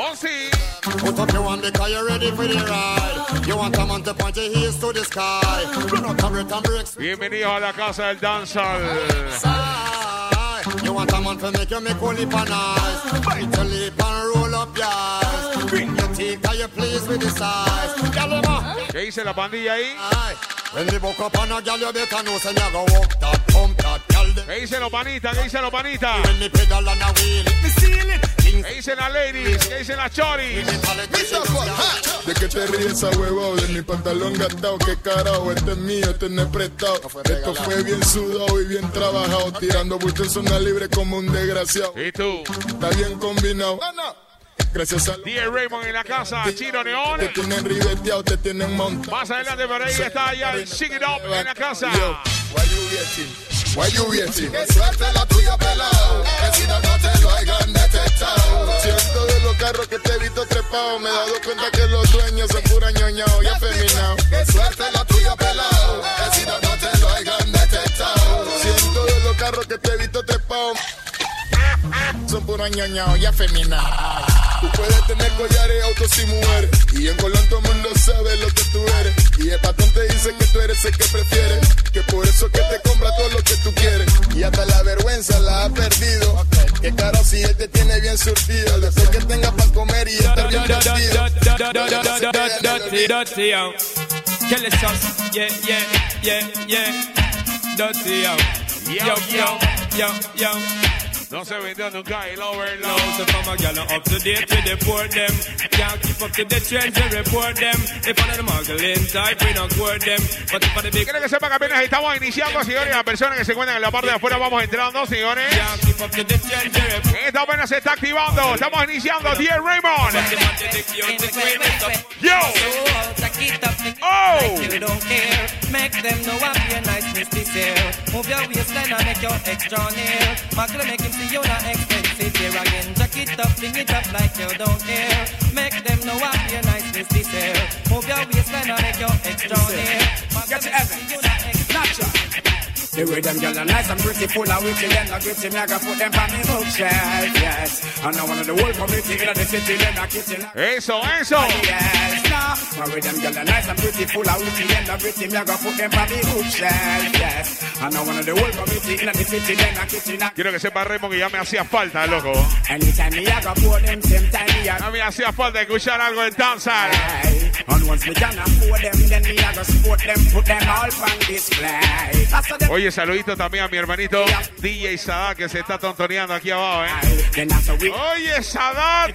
Oh. Put up your one because you're ready for the ride. You want a man to point your heels to the sky. You know, cover it and breaks. Bienvenidos a la casa del dancehall. You want a man to make you make only for nice. Bite your lip and roll up your eyes. Bring your teeth, are you pleased with the size? ¿Qué dice la pandilla ahí? Aye. When me buck up on a girl, you better know, say you go walk that, pump that, girl. them. ¿Qué dicen los panitas? ¿Qué dicen los panitas? A ¿Qué dicen las ladies? ¿Qué dicen las choris? ¿De qué te ríes esa huevado? De mi pantalón gastado, qué carajo, este es mío, este no es prestado. Esto fue bien sudado y bien trabajado, tirando bultos zona libre como un desgraciado. ¿Y tú? Está bien combinado. Gracias a DJ Raymond en la casa, Chino Neón. te tienen ribeteado, te tienen montado. Más adelante por ahí está ya el Shake It Up en la casa. Why you waiting? Why you waiting? Tuya, pelao. Que si no, no te lo hayan detectado. Siento de los carros que te he visto trepado. Me he dado cuenta que los dueños son pura ñoñao y afeminado. Que suerte la tuya, pelao. Que si no, no te lo hayan detectado. Siento de los carros que te he visto trepado. Son pura ñoñao y afeminado. Tú puedes tener collares, autos y mujeres. Y en Colón todo el mundo sabe lo que tú eres. Y el patrón te dice que tú eres el que prefieres. Que por eso que te compra todo lo que tú quieres. Y hasta la vergüenza la ha perdido. Que caro si él te tiene bien surtido. Después que tenga para comer y estar bien vestido. Yeah, yeah, yeah, yo. Yo, yo, yo, yo. No se vendió nunca el overload. Now, so from a gal up to date with the poor them. Can't keep up to the trends and report them. If one of the muggling type, we don't court them. But if one of the big Quiero que sepan que apenas estamos iniciando, señores. Las personas que se encuentran en la parte de afuera vamos entrando, señores. can't keep up to the trends and report Esta apenas se está activando. Estamos iniciando. DJ Raymond. Yo. Oh. Make them know I'm your nice Misty Sale. Move your waistline and make your extra near. Muggle make him see you not expensive here again. Jack it up, fling it up like you don't care. Make them know I'm your nice Misty Sale. Move your waistline and make your extra near. Get to Evans. The way them girls are nice and pretty, full of witty, them not gritty, me I got put them on me bookshelf, yes. And the whole community in the city, kitchen. Eso, eso. Yes, now, the way them girls are nice and pretty, full of witty, them not gritty, me I got put them on me bookshelf, yes. And the whole community in the city, them not kitchen. Quiero que sepa Raymond que ya me hacía falta, loco. Anytime me I got pour them, same time me I Ya me hacía falta escuchar algo de danza. Oye, saludito también a mi hermanito DJ Sadat que se está tontoneando aquí abajo, ¿eh? Oye, Sadat.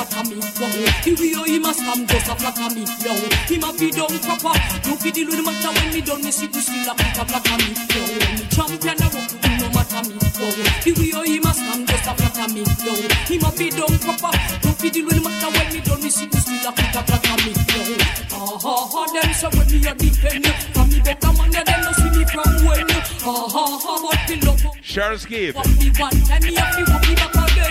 matter me, yo. The way he must come just a flatter me, yo. Him a be done proper, no fi deal with matter when me done, me see you still a put a flatter me. When me champion a walk, no matter me, yo. The way he must come just a flatter me, yo. Him a be done proper, no fi deal with matter when me done, me see you still a put a flatter me, yo. Ha ha ha, them say when me a defend, from me better man, them no see me from when. Ha ha ha, but the love of Charles Gibb, what me want, and me a fi walk me back again.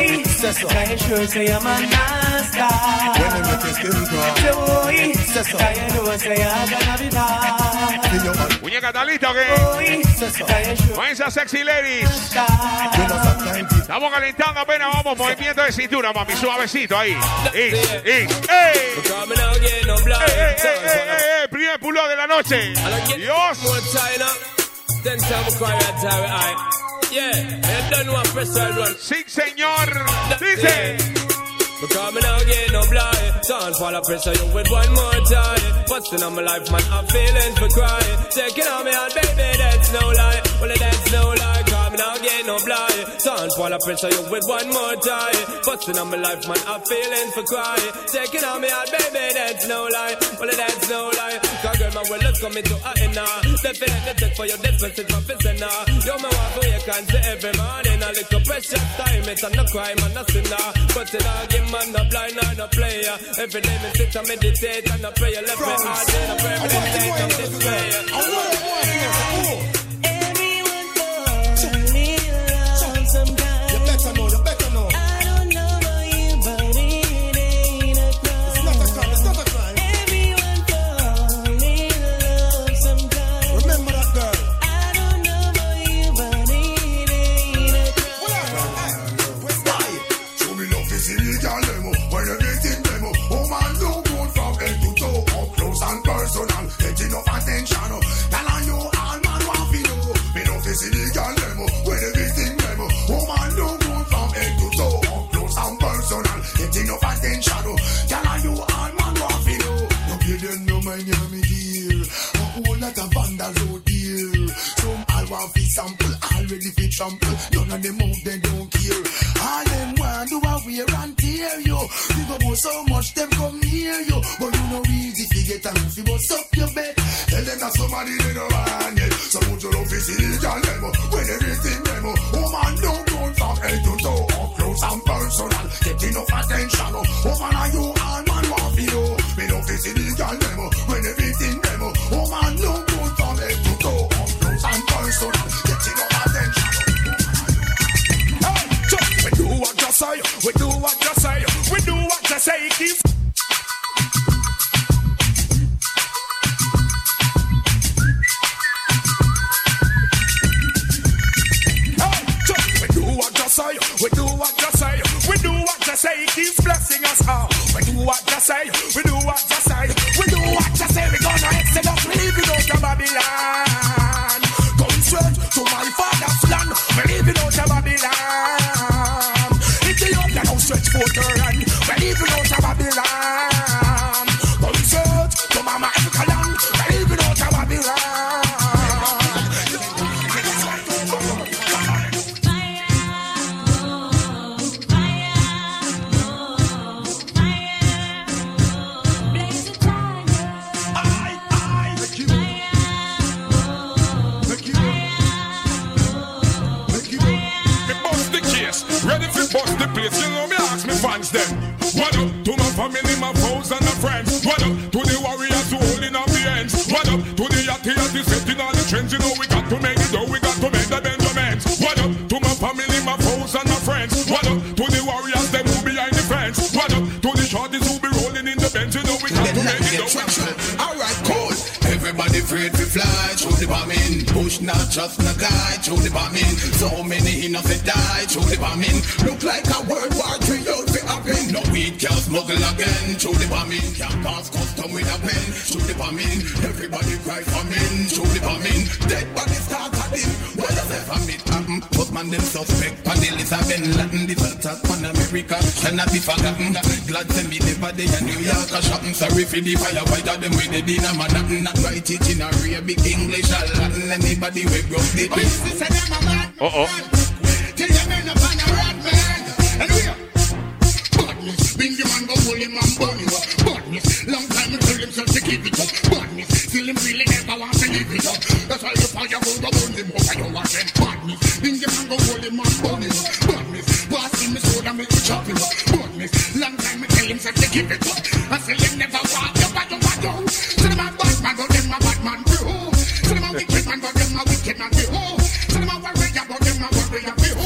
Say say so. Can you sure say I'm a nasty? When they make your skin crawl. Say he say so. Can you know say I'm gonna be bad? See your man, Muñeca, ¿está lista o qué? he say so. Can you sure Comienza Sexy Ladies. Estamos calentando apenas, vamos, movimiento de cintura, mami, suavecito ahí. Y. Primer pulo de la noche. Dios. Then time we cry that time, aye. Yeah, and then one press side one. Sí, señor. Dice. Because me now get no blind. Don't fall a pressure you with one more time. Busting on my life, man, I'm feeling for crying. Taking on me on, baby, that's no lie. Well, that's no lie. Cause me now get no blind. Don't fall a pressure you with one more time. Busting on my life, man, I'm feeling for crying. Taking on me on, baby, that's no lie. Well, it that's no lie. Cause girl, my will is coming to a end now. Definitely take for your death message from Fizzena. Yo, me want for you can see every morning. A little precious time, it's not no crime and no sinner. But it all give man no blind or no player. Every day me sit and meditate and I pray. Left me heart in a prayer, meditate and despair. sample, know so much, them come near you. But you know easy to get and if you bust up your bed. Tell them that somebody they don't want it. So put your love is illegal, them. When everything them, woman don't go from head to toe. Up close and personal, get enough attention. Oh. Woman, are you all man want for you? Me love is illegal, them. When everything them, woman don't go from head to toe. Up close and personal. Say, keep. We do what you say, we do what you say, we do what you say, keeps blessing us all. We do what you say, we do fans them. What up to my family, my foes and my friends? What up to the warriors who holding up the ends? What up to the yachty yachty setting all the trends? You know we got to make it though, we got to make the Benjamins. What up to my family, my foes and my friends? What up to the warriors them who behind the fence? What up to the shorties who be rolling in the bench? You know we got to make it though. Alright, cool. Everybody afraid to fly through the bombing. Push not just not die through the bombing. So many innocent die through the bombing. Look like a World War III out. No weed can smuggle again through the bombing. Can't pass custom with a pen through the bombing. Everybody cry famine through the bombing. Dead body start cutting. What does that famine happen? Postman them suspect. Panelists have been Latin. This attack on America cannot be forgotten. Glad to meet the body in New York. a Shopping sorry for the fire firefighter. Them with the dinner man. Not write it in a real big English or Latin. Anybody we broke the Uh oh. Badness. Bingy man go hold him and burn him up. Badness. Long time he tell himself to give it up. Badness. Still him really never want to live it up. That's why the fire go go burn him up. I don't want them badness. Bingy man go hold him and burn him up. Badness. Pass him the sword and make it chop him up. Badness. Long time he tell himself to give it up. I still him never want you, but you want you. So them a bad man, but them a bad man too. So them a wicked man, but them a wicked man too. So them a warrior, but them a warrior too.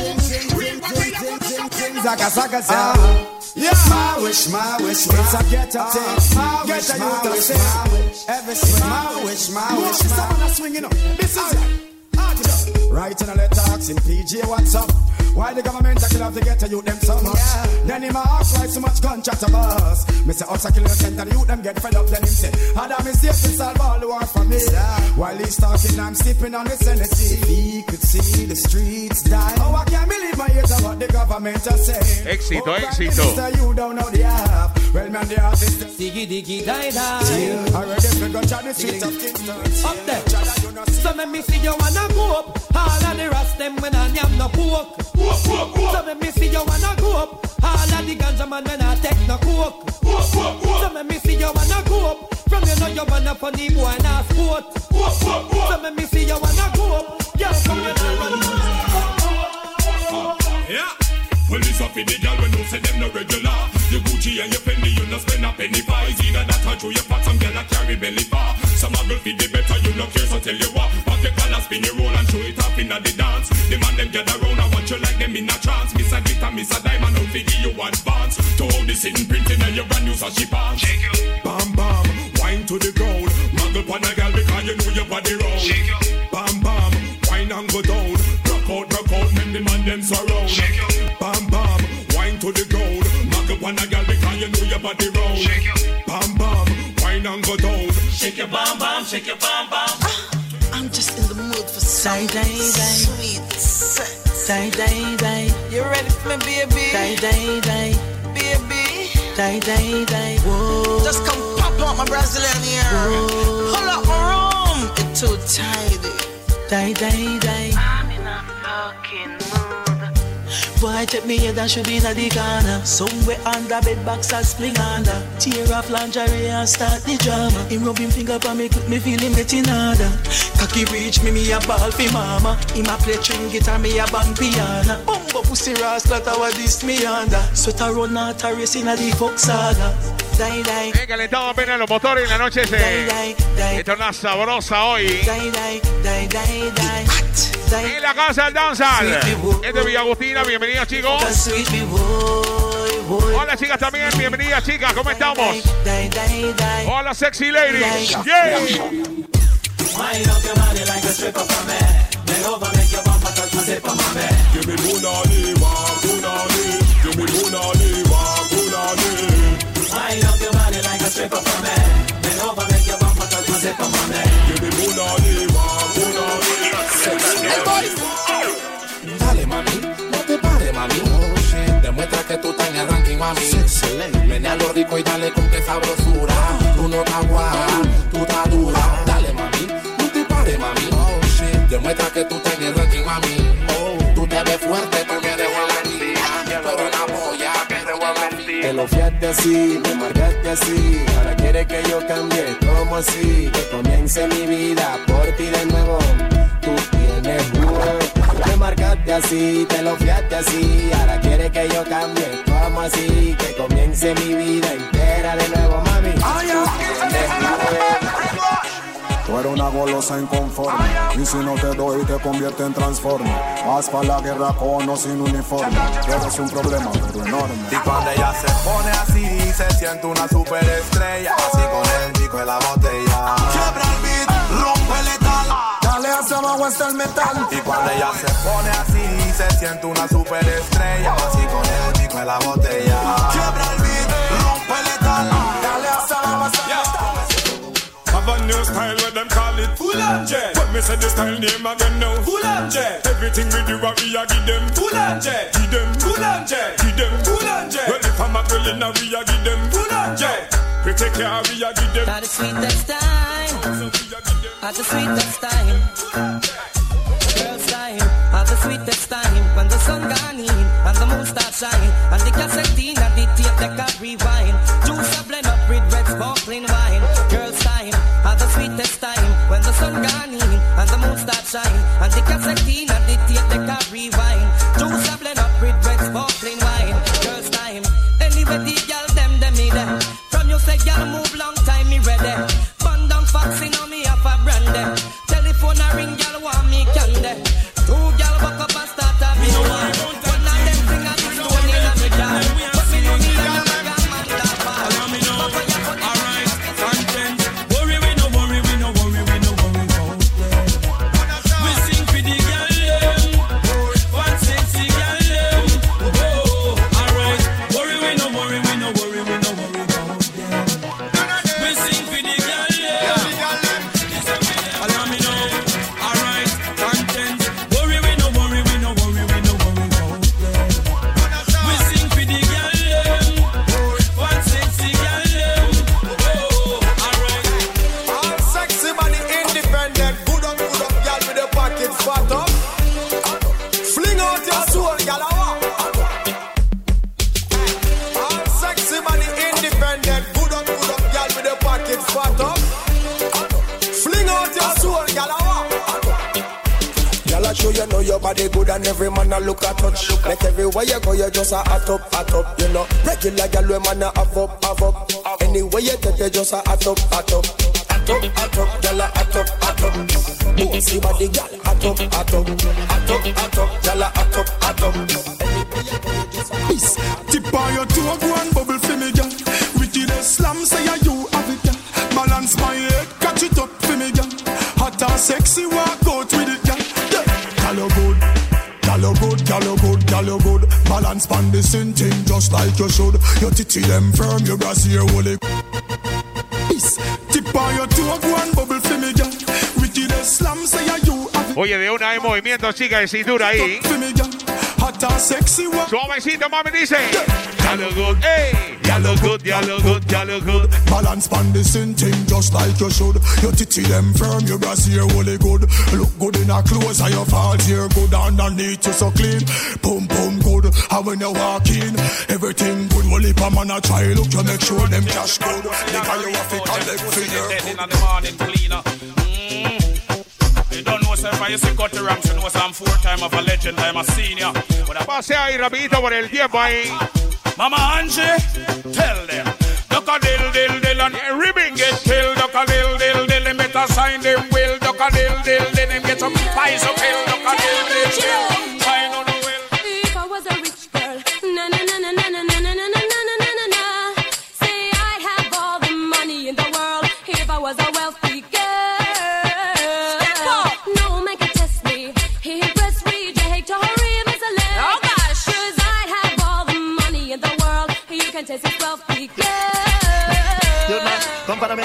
Real warrior, but them a warrior Zaka zaka za. Yeah. My wish, my wish, it's a get up thing. Ah, get a youth of sin. Every swing, my wish, my wish. This is someone that's swinging up. This is ah. Writing a letter asking PJ what's up. Why the government a kill off to get to youth them so much? Then him a ask why so much gunshot a bust. Me say us a kill innocent and the youth them get fed up. Then him say, Had a mistake to solve all the war for me. While he's talking, I'm sleeping on the Senate seat. He could see the streets die. Oh, I can't believe my ears about the government are saying. Éxito, oh, Prime éxito. Minister, you don't know the half. Well, man, the half is the Diggy diggy die die. I read them fi gun the streets of Kingston. Up there. So let me see you wanna go up. All of the rest them when I am no pork. So let me see you wanna go up. All of the ganja man when I take no coke. So let me see you wanna go up. From you know you wanna funny boy and a sport. So let me see you wanna go up. Girl, come here and run. Yeah. Well, it's up in the girl when you say them no regular. Your Gucci and your Fendi, you no spend a penny for. It's either that or through your pot, some girl a carry belly bar. Some a girl feed the better, you no care, so tell you what. Pop your collar, spin your roll and show it up in the dance. The man them gather round, I want you like them in a trance. Miss a glitter, miss a diamond, I'll figure you advance. To hold this in printing and your brand new sashi pants. Bam bam, wine to the ground. Muggle pon a girl because you know your body round. Bam bam, wine and go down. Rock out, rock out, make the man them surround. Bam body round. Bam bam, wine and go down. Shake your bam bam, shake your bam bam. Ah, I'm just in the mood for some sweet sex. Die, die, die. You ready for me, baby? Die, die, die. Baby. Die, die, die. Whoa. Just come pop out my Brazilian ear. Pull up my room. It's too tidy. Die, die, die. I'm in a fucking mood. Boy, take me head and should be in the corner. Somewhere under bed box and spling under. Tear off lingerie and start the drama. Him rub him finger for me, me feel him getting harder. Cocky reach me, me a ball for mama. Him a play string guitar, me a bang piano. Bumbo pussy that was this me under. Sweat a run out a race in a the fuck saga. Die, die. He calentado apenas los motores y la noche se, se torna sabrosa hoy. Die, die, die, die, die. En la casa del Danzal. Es de Villa Agustina. Bienvenidas, chicos. Hola, chicas, también. Bienvenidas, chicas. ¿Cómo estamos? Hola, sexy ladies. Yeah. Que tú estás en el ranking mami. Menea lo rico y dale con que sabrosura. Tú no estás guapa, tú estás dura. Dale mami, no te pares mami. Oh shit. Demuestra que tú estás en el ranking mami. Oh, tú te ves fuerte, tú me eres valentía. Tú eres una polla, que eres valentía. Te lo fiaste así, me marcaste así. Ahora quieres que yo cambie, como así? Que comience mi vida por ti de nuevo. Tú tienes jugo. Marcaste así, te lo fiaste así. Ahora quieres que yo cambie, como así? Que comience mi vida entera de nuevo, mami. Tú eres una golosa inconforme Y si no te doy te convierte en transforme Vas para la guerra con o sin uniforme Tú eres un problema pero enorme Y cuando ella se pone así Se siente una superestrella Así hasta el metal. Y cuando ella se pone así Se siente una superestrella. Así con el pico de la botella. Quiebra el beat, rompe letal Dale hasta el metal Have a new style where them call it Full on jet. When me say the style name again now? Full on jet. Everything we do what we a give them. Full on jet. Give them. Full on jet. Give them. Full on jet. Well if I'm a girl in a we a give them. Full on jet We take care we a give them. At the sweetest time. At the sweetest time. Girls time At the sweetest time. When the sun gone in And the moon start shine And the cassette in And the tape they can rewind. Juice a blend up with red sparkling wine. Girls time At the sweetest time. When the sun gone in And the moon start shine And the From you say girl move long time me ready and every man a look at touch. Make everywhere you go, you just a hot up, hot up. You know, regular gal we man a have up, have up. Anywhere you take, you just a hot up, hot up. Hot up, hot up, gal a hot up, hot up. Bossy body gal, hot up, hot up. Hot up, hot up, gal a hot up, hot up. Peace. Tip on your toe, go and bubble for me, girl. Wickedest slam, say you have it, girl. Balance my head, catch it up for me, girl. Hot and sexy, walk out with it, You good, girl, you good, girl, you good. Balance pan the thing just like you should. Your titty them firm, your brassiere woolly. Peace. Tip on your toe, go and bubble for me, slam, say you. Oye, de una de movimiento, chica, de cintura ahí. For me, girl. Hot and sexy. Suavecito, mami, dice. Ya look good, ey. Ya look good, ya look good, ya look good. Balance pan the same thing just like you should. Your titty them firm, your brassiere woolly good. Look good in a clothes and your fault here good underneath you so clean. Boom boom good. And when you walk in, everything good. Well, if a man a try look, you make sure them cash good. Because you have to collect for your in the morning cleaner. Sir, if you see cut the ranks, you know, I'm four time of a legend, I'm a senior. But I Pase ahí rapidito por el tiempo ahí. Mama Angie, tell them. Duck a dill dill dill and ribbon get killed. Duck a dill dill dill, them better sign them will. Duck a dill dill dill, them get some pies of pill. Duck a dill dill dill, You can test this wealthy girl. Come for me.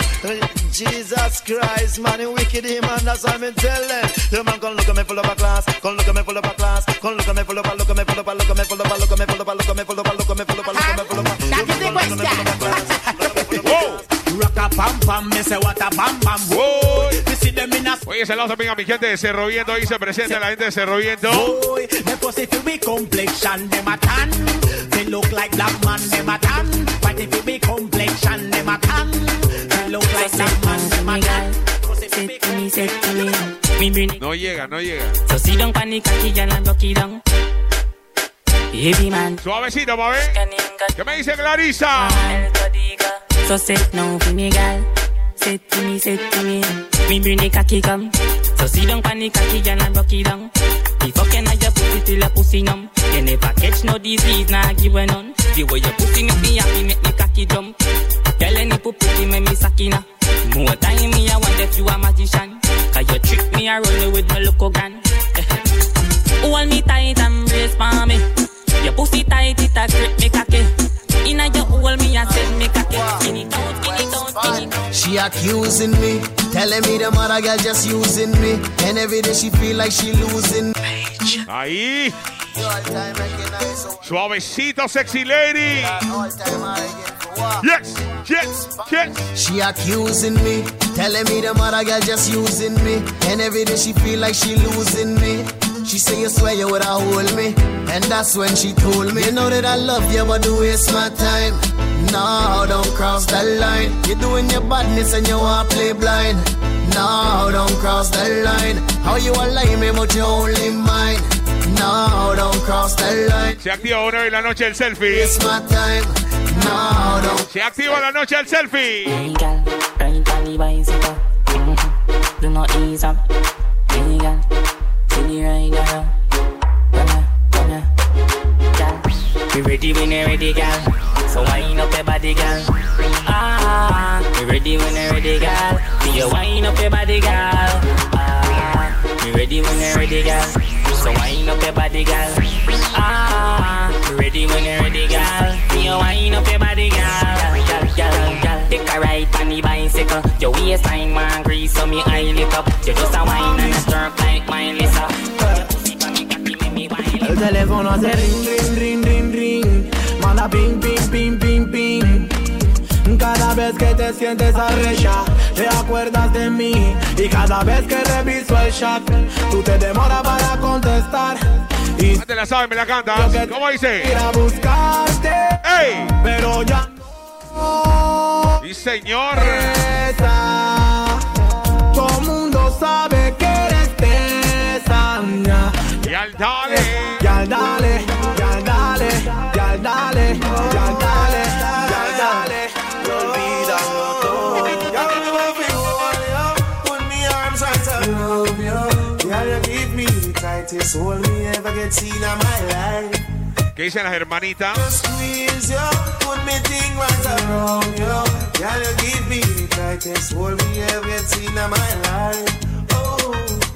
Jesus Christ, man, you wicked him, man, that's what I'm telling. Yo, man, come look at me full of a class. Come look at me full of a class. Come look at me full of a, look at me full of a, look at me full of a, look at me full of a, look at me full of a, look at me full of a, look at me full of a. That is the question. Rock a pam pam, me say what a bam bam. Whoa. Oye, saludos también a mi gente de Cerro Viento. Ahí se presenta la gente de Cerro Viento. No llega, no llega. Suavecito, pa' ver. ¿Qué me dice Clarisa? Set to me, set to me. Me bring the cocky come. So sit down panic cocky girl and rock it down. The fucking I your pussy till a pussy numb. You never catch no disease, nah give a none. The way your pussy make me happy, make me cocky jump. Girl, any pussy make me sakina. More time me, I wonder if you a magician. Cause you trick me, I roll with my local gun. Eh. Hold me tight and brace for me. Your pussy tight, it a grip me cocky. Inna your hole, me a set me cocky. Skin it out, skin it out, skin it out. She accusing me, telling me the mother girl just using me. And every day she feel like she losing. Ahí. Suavecito, sexy lady. Yes, yes, yes. She accusing me, telling me the mother girl just using me. And every day she feel like she losing me. She say you swear you woulda hold me, and that's when she told me. You know that I love you, but do waste my time. No, don't cross the line. You're doing your badness and you wanna play blind. No, don't cross the line. How you a lie me, but you only mine. No, don't cross the line. Se activa una vez la noche el selfie. It's my time. No, don't. Se activa la noche el selfie. Hey girl, ride on the bicycle. Mhm. Do not ease up. Hey girl, rider. Come here, come here. Girl, we ready when you ready, girl. So wind up your body, girl. Ah, we ready when you ready, girl. See you wind up your body, girl. Ah, we ready when you ready, girl. So wind up your body, girl. Ah, we ready when you ready, girl. See you wind up your body, girl. Girl, girl. Take a ride on the bicycle. Your waistline man grease, so me eye lit up. You just a wine and a stroke teléfono hace ring, ring, ring, ring, ring. Manda ping, ping, ping, ping, ping. Cada vez que te sientes arrecha, te acuerdas de mí. Y cada vez que reviso el chat, tú te demoras para contestar. Y te la sabes, me la cantas. ¿Cómo dice? Ir a buscarte, ¡Ey! pero ya Sí, señor. Todo mundo sabe Yal dale. Yal dale. Yal dale. Yal dale. Yal dale. Yal dale. Y'all me me ¿Qué dicen las hermanitas? Give me the me ever get seen my life. Oh.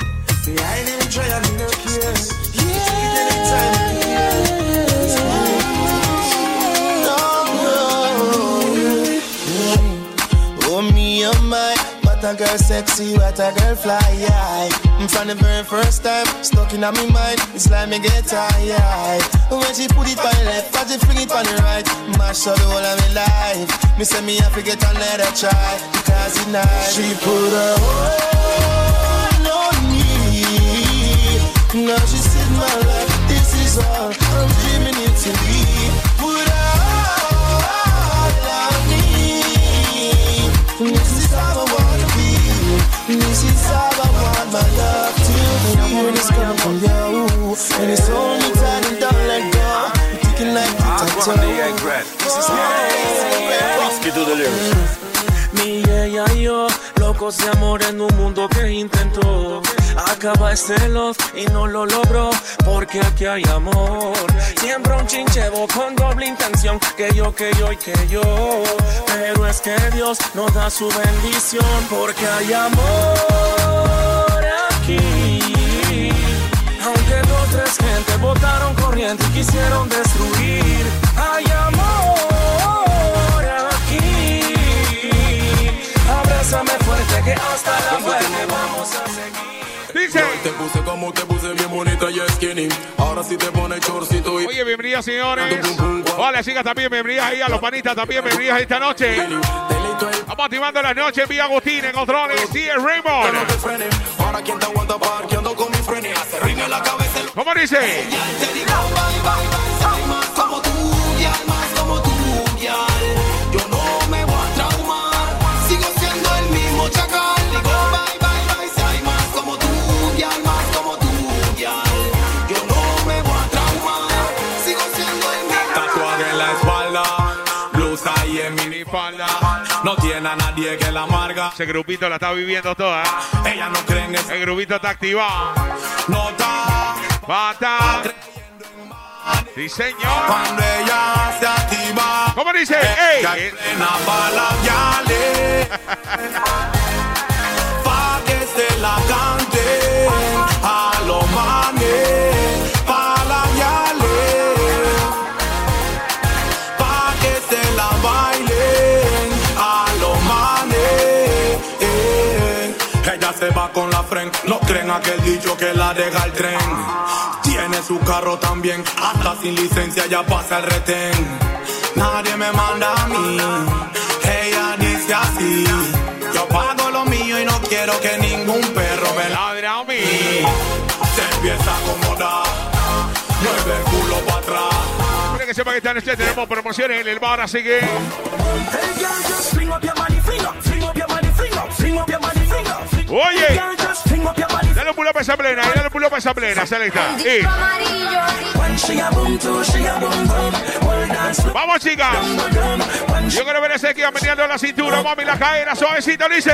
Behind him try and no care. Yeah, anytime Oh me, oh my, what a girl sexy, what a girl fly, yeah. From the very first time, stuck in my mind, it's like me get tired. When she put it on the left, I just fling it on the right, mash up the whole of my life. Me say me have to get another try, because it's nice. She put her me, now she said my life, this is all I'm dreaming it to be. Her all on me. This is how I wanna be. This is how I want my love to be. When it's coming from you, and it's only time and don't let go. You're thinking like a tattoo. This is Mi ella y yo, locos de amor en un mundo que intentó Acaba este love y no lo logró Porque aquí hay amor. Siempre un chinchevo con doble intención Que yo, que yo y que yo. Pero es que Dios nos da su bendición Porque hay amor aquí. Aunque dos, tres gente votaron corriente y quisieron destruir Hay amor que hasta la muerte vamos a seguir Dice. Te puse como te puse bien bonita y skinny. Ahora sí te pone chorcito y. Oye, bienvenidos, señores. Hola, chicas, también bienvenidas ahí a los panitas, también bienvenidas esta noche. Vamos activando la noche en Villa Agustín, en controles, sí, es Raymond. Ahora quien te aguanta parqueando con mi frene. Hace ring en la cabeza. ¿Cómo dice? Te digo bye, bye, bye, soy más como tú, como tú, nadie que la amarga. Ese grupito la está viviendo toda. Ella no cree en eso. El grupito está activado. No está. Bata. Sí, señor. Cuando ella se activa. ¿Cómo dice? ¡Ey! Labiales. Pa' que se la cante a los manes. Se va con la friend, no creen aquel dicho que la deja el tren. Tiene su carro también, hasta sin licencia ya pasa el retén. Nadie me manda a mí, ella dice así. Yo pago lo mío y no quiero que ningún perro me ladre a mí. Se empieza a acomodar, mueve el culo para atrás. Mira que sepa que esta noche tenemos promociones en el bar, así que. Oye, dale un pulo para esa plena, dale un pulo para esa plena, selecta. Y. Vamos, chicas. Yo quiero ver ese que va metiendo la cintura, mami, la cadera, suavecito, dice.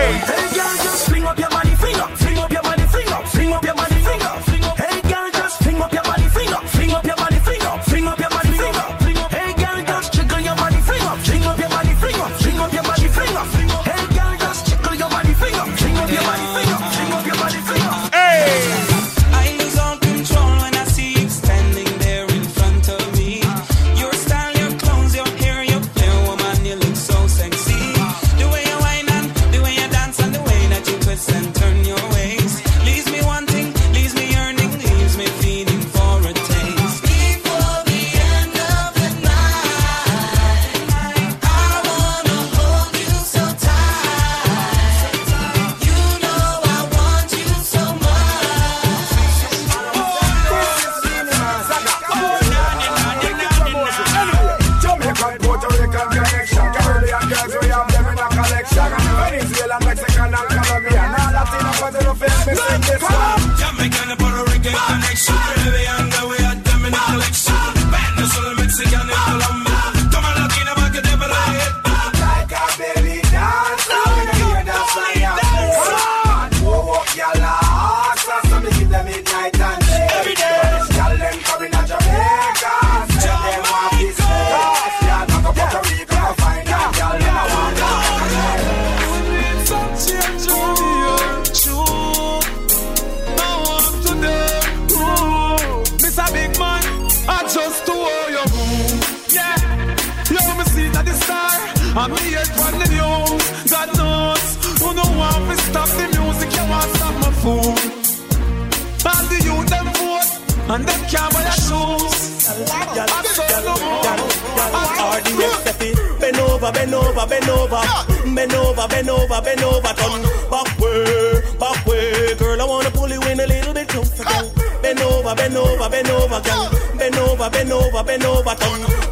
Over, bend over. Bend over, bend over. Turn back way, back way. Girl, I wanna pull you in a little bit closer, girl. Bend over, bend over, bend over, girl. Bend over, bend over, bend over. Turn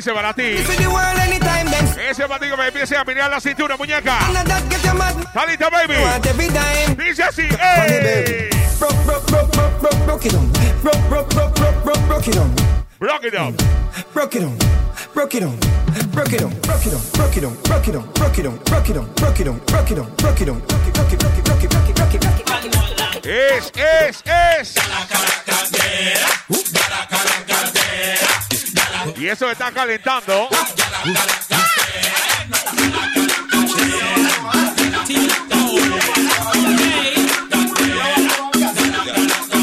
Ese para ti. Ese para ti que me empiece a mirar la cintura, muñeca. None of that get your mad ¿Está lista, baby? Dice así. ¡Ey! Broke, broke, broke, broke, broke, broke it on. Broke, it on. Rock it up. Broke it on. Broke it on. Broke it on. Broke it on. Broke it on. Broke it on. Broke it on. Broke it on. Broke it on. Broke it on. Broke it on. Broke it, broke it, broke it, broke it, broke it, broke it, broke it. Es, es, es. Y eso está calentando.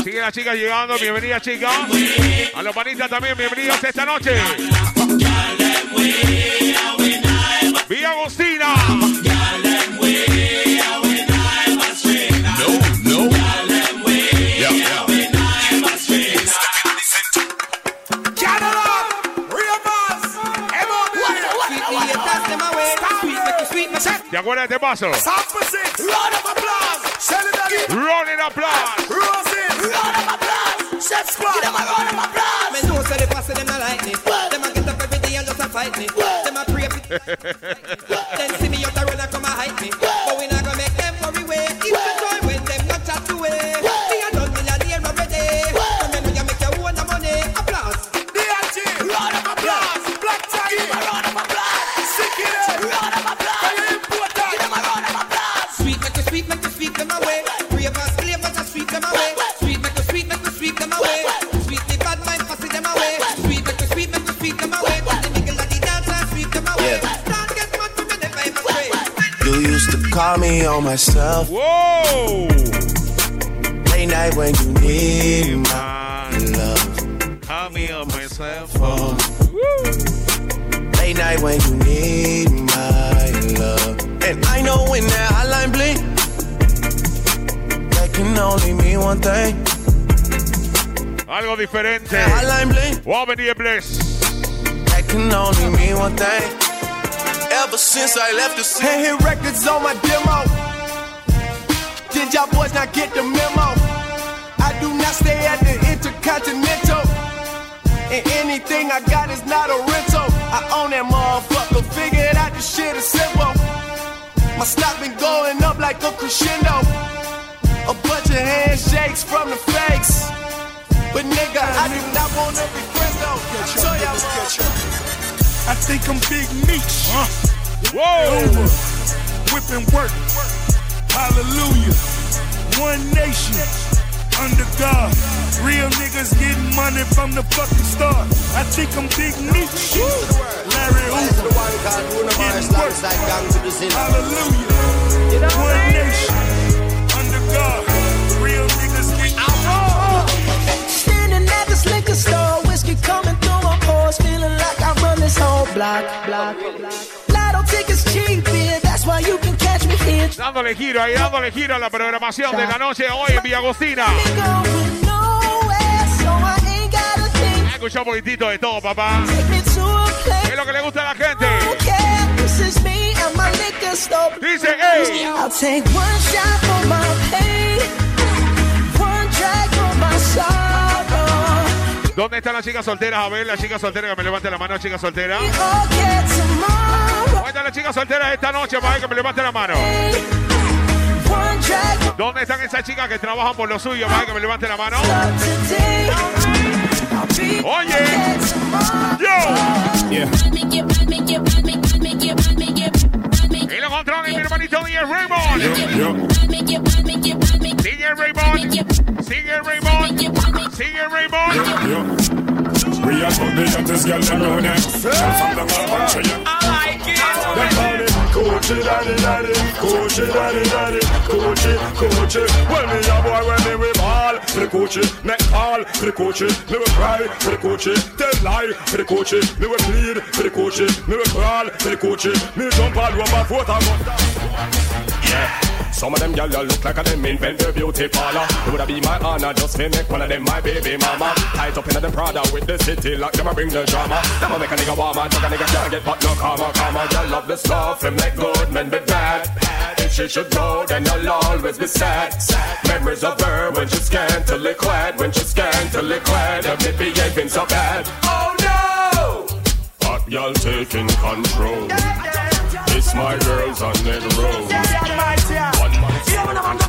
Siguen las chicas llegando, bienvenidas chicas. A los panistas también, bienvenidos esta noche. Vía Agostina. ¿Te acuerdas de este paso? Round of applause. Send it again. Rolling applause. Roses. Round of applause. Chef squad. Give them a round of applause. Me know say the boss them a like me. Them a get up every day and just a fight me. Them a pray for Then call me on my cell. Whoa! Late night when you need my love. Call me on my cell phone. Late night when you need my love. And I know when that hotline blink, that can only mean one thing. Algo diferente. Hotline blink, Woman bless. that can only mean one thing. Ever since I left the city. Hey, hit records on my demo. Did y'all boys not get the memo? I do not stay at the Intercontinental. And anything I got is not a rental. I own that motherfucker. Figured out the shit is simple. My stock been going up like a crescendo. A bunch of handshakes from the fakes. But nigga, I do not want to be friends though. So y'all I think I'm Big Meech. Huh? Whoa! Whipping work. Hallelujah. One nation. Under God. Real niggas getting money from the fucking start. I think I'm Big Meech. Larry Hoover. Getting work. Hallelujah. One nation. Under God. Real niggas getting Standing at this liquor store, Dándole giro ahí, dándole giro a la programación de la noche hoy en Villa Agostina. Going nowhere, so I ain't gotta think. Escucha un poquitito de todo, papá. ¿Qué es lo que le gusta a la gente? Dice, hey. I'll take one shot for my pain, one drag for my. ¿Dónde están las chicas solteras? A ver, las chicas solteras que me levanten la mano, chicas solteras. ¿Dónde están las chicas solteras esta noche? Para ver que me levanten la mano. ¿Dónde están esas chicas que trabajan por lo suyo? Para ver que me levanten la mano. Oye, yo. Yeah. Es los controles, mi hermanito DJ Raymond. Sigue Raymond. Sigue Raymond. Sigue Raymond. We are from the hottest girl them round here. From the country. I like it. Them call it Coochie daddy daddy, Coochie daddy daddy, Coochie Coochie. Well me a boy when me we ball for the Coochie, make all for the Coochie. Me we cry for the Coochie, tell lie for the Coochie. Me we plead for the Coochie, me we crawl for the Coochie. Me jump all over foot and go. Yeah. Some of them gyal look like a them invent their beauty parlor. It woulda be my honor just to make one of them my baby mama. Tight up in the Prada with the city like them a bring the drama. Them a make a nigga warmer, drug a nigga can't get but no karma, karma. Gyal love the stuff and make good men be bad. If she should go, then you'll always be sad. Memories of her when she's scantily clad, when she's scantily clad, and me behaving so bad. Oh no! Hot y'all taking control. It's my girls on the road.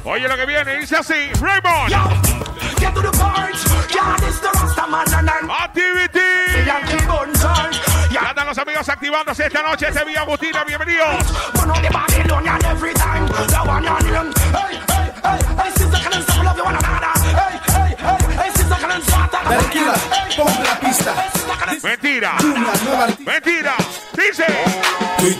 Oye lo que viene, dice así, Raymond. Get to the point. Yeah, this the Rasta man and I'm Activity. Ya están los amigos activándose esta noche. Este Villa Agustina, bienvenidos. Tranquila, ponme la pista. Mentira. Mentira. Dice.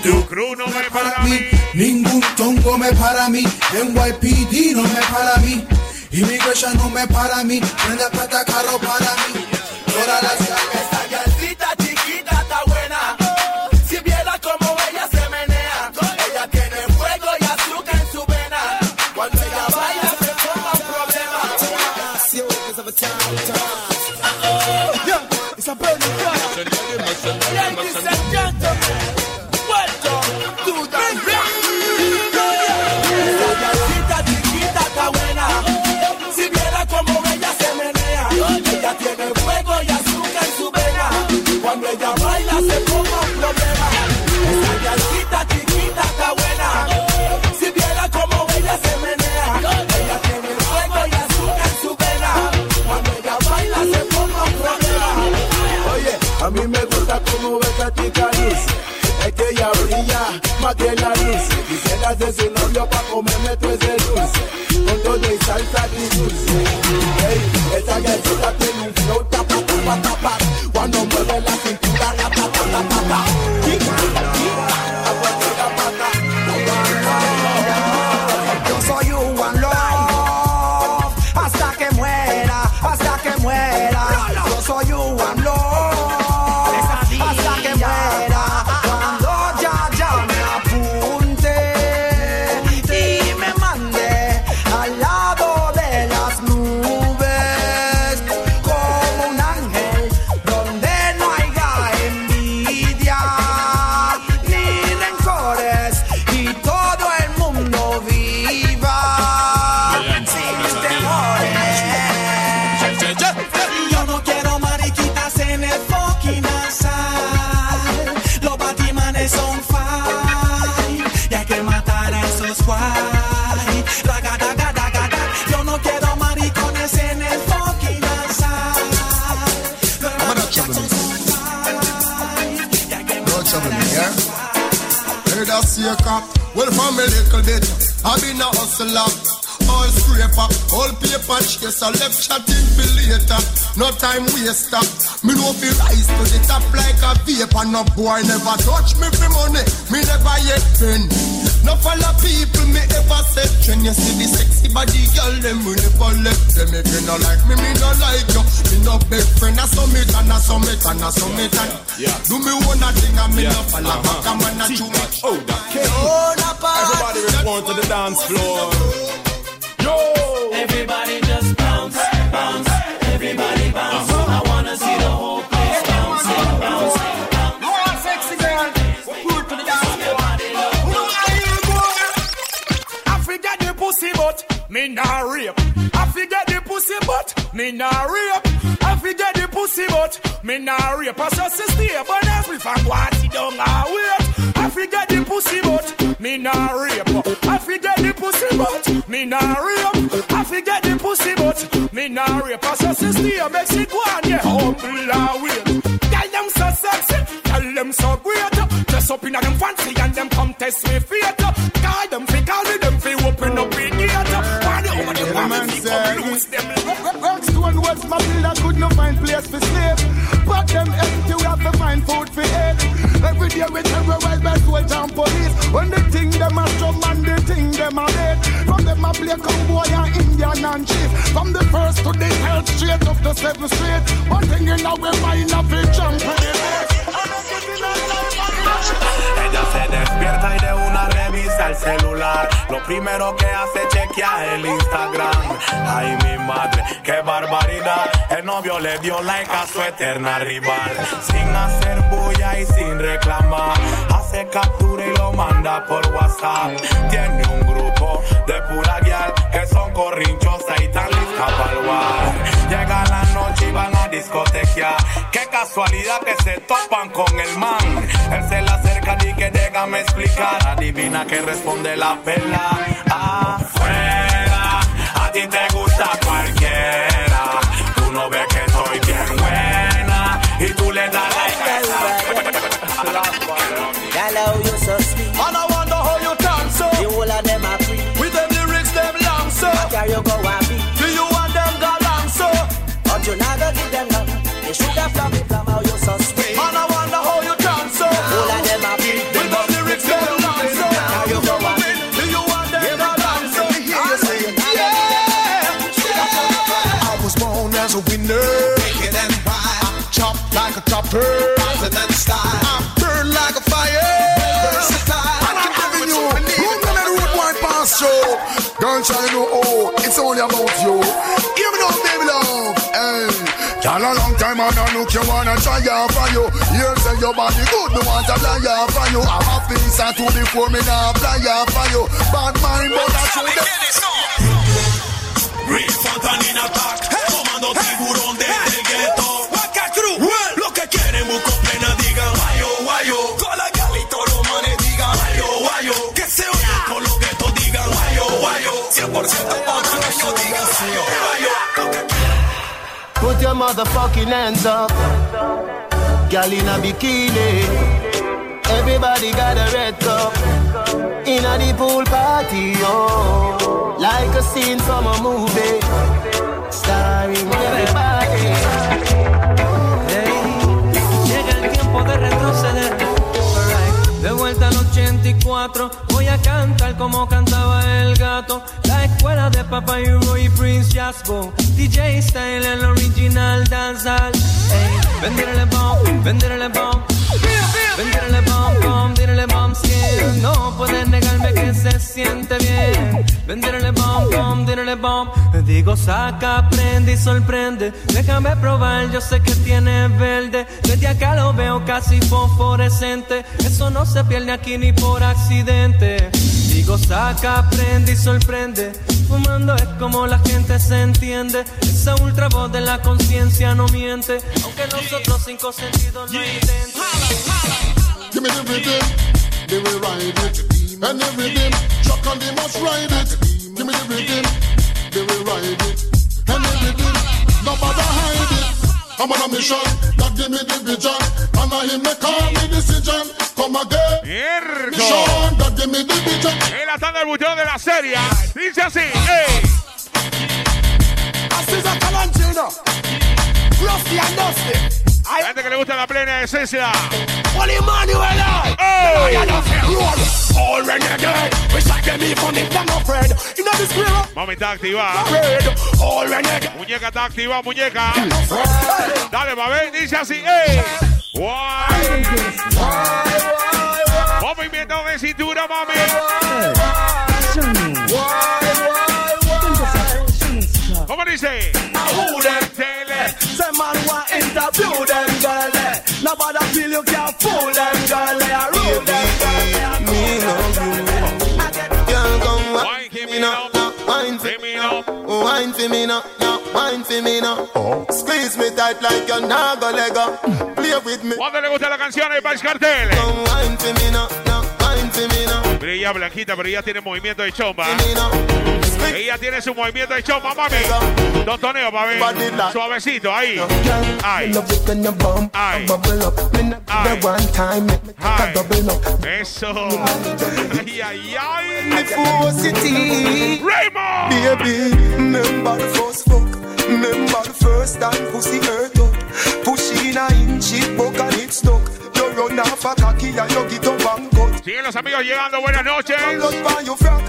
Tu crew no me para mí. Ningún tongo me para mí. NYPD no me para mí. Immigration no me para mí. Prende plata carro para mí. Todas las que la luz. Quisiera ser su novio pa' comerme todo ese dulce. Con todo y salsa y dulce. Hey, esa galcita Seeker, well from a little bit, I been a hustler. All scraper, all paper chaser, left chatting for later. No time waster. Me no fi rise to the top like a vapor. No boy never touch me for money. Me never yet been. No follow people me ever said. When you see the sexy body girl them we never left them. If you no like me, me no like you. Me no big friend, I summit and I summit and I summit and Do me one thing and me no follow uh-huh. back and man not too much. Oh, that Everybody report to the dance floor. Yo! But me nah rape. I forget the pussy, but me nah rape. I forget the pussy, but me nah rape. I just stay, but every fan want sit down and wait. I forget the pussy, but me nah rape. I forget the pussy, but me nah rape. I forget the pussy, but me nah rape. I just stay, makes it go on, yeah. Humble and wait. Girl, them so sexy, girl, them so great. Dress up in a them fancy and them come test me fate. Loose them? Rockstone West, my builder could not find place for sleep. But them empty, we have to find food for eat. Every day we terrorize by soldiers and police. When they think them a strong man, they think them a dead. From them a play cowboy and Indian and chief. From the first to the third straight up the seventh street. One thing in our mind, a big jump for the Ella se despierta y de el celular. Lo primero que hace es chequear el Instagram. Ay, mi madre, qué barbaridad. El novio le dio like a su eterna rival. Sin hacer bulla y sin reclamar. Hace captura y lo manda por WhatsApp. Tiene un grupo de pura guial que son corrinchosas y tan listas para. Llega la noche y van a discotequear. Qué casualidad que se topan con el man. Que déjame explicar. Adivina que responde la pela. Afuera, a ti te gusta cualquiera. Tú no ves que soy bien buena y tú le das Hello, you so sweet. And I wonder how you dance so. The whole of them are free. With them lyrics, them long so. What are you go and be? Do you want them galang so? But you never give them none. They should have from it from how it's only about you. Hear me now, baby love. Hey. Y'all a long time I look you wanna try out for you. Here say your body good, me want to fly out for you. I'm a and two before me now fly out for you. Bad mind, but I show them. Real Fontan in attack, comando tiburón desde el gueto. Waka Crew, lo que quieren busco plena digan guayo, guayo. Toda la galito los manes digan guayo, guayo. Que se oiga con los guetos digan guayo, guayo. 100% motherfucking hands up. Girl in a bikini. Everybody got a red cup. In a the pool party, oh. Like a scene from a movie. Starring everybody. Llega el tiempo de 84, voy a cantar como cantaba el gato. La escuela de Papa y Roy Prince Jasbo. DJ Style, el original dancehall. Ey, venderle bomb, venderle bomb. Venderle bomb, bomb, venderle bomb skin. No puedes negarme que se siente bien. Venderle bomb, bomb, venderle bomb. Digo, saca, prende y sorprende. Déjame probar, yo sé que tiene verde. Desde acá lo veo casi fosforescente. Eso no se pierde aquí ni por accidente. Digo, saca, prende y sorprende. Fumando es como la gente se entiende. Esa ultra voz de la conciencia no miente. Aunque nosotros cinco sentidos no idénticos. Give me the rhythm, they will ride it. And the rhythm, truck and they must ride it. Give me the rhythm, they will ride it. And the rhythm, nobody hide it. I'm on a mission, God give me the vision. And I him make all the decision. Come again. Mission, God give me the vision. En la tanda del bucheo de la serie. Dice así, ey. Así es a Calantino. Rusty and Dusty. Gente que le gusta la plena esencia. Holy Oh. All renegade, afraid. You know this Mami está all renegade. Muñeca está activada, muñeca. Dale, ver, dice así, ey. Guay. Movimiento de cintura, mami. ¿Cómo dice? Want interview them girl eh. Nobody feel you can fool them girl eh. I rule them girl eh. Me love you. Girl, come wine for me now. Wine for me now. Wine for me now. Wine for me now. Squeeze me tight like you're not gonna let go. Play with me. ¿Cuándo le gusta la canción de Vice Cartel? Come wine for me now. Brilla blanquita, pero ya tiene movimiento de chomba. Ella tiene su movimiento de show, mami. Dos toneos, papi. Suavecito, ahí. Ay. Ay. Ay. Ay. Eso. Ay, ay, ay. Raymond. Baby, remember the first fuck. Remember the first time pussy hurt up. Push in a inch, it broke and it stuck. Siguen los amigos llegando, buenas noches.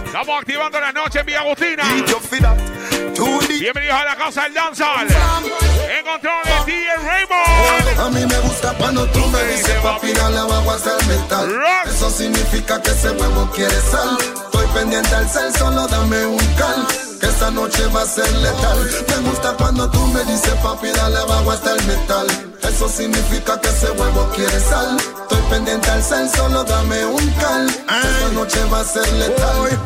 Estamos activando la noche en Villa Agustina. Bienvenidos a la casa del Danzal. En control de DJ Raymond. A mí me gusta cuando tú me dices papi dale abajo hasta el metal Eso significa que ese huevo quiere sal Estoy pendiente al cel, solo dame un cal Que esta noche va a ser letal. Me gusta cuando tú me dices papi dale abajo hasta el metal. Eso significa que ese huevo quiere sal. Estoy pendiente al cel, solo dame un cal. Que esta noche va a ser letal.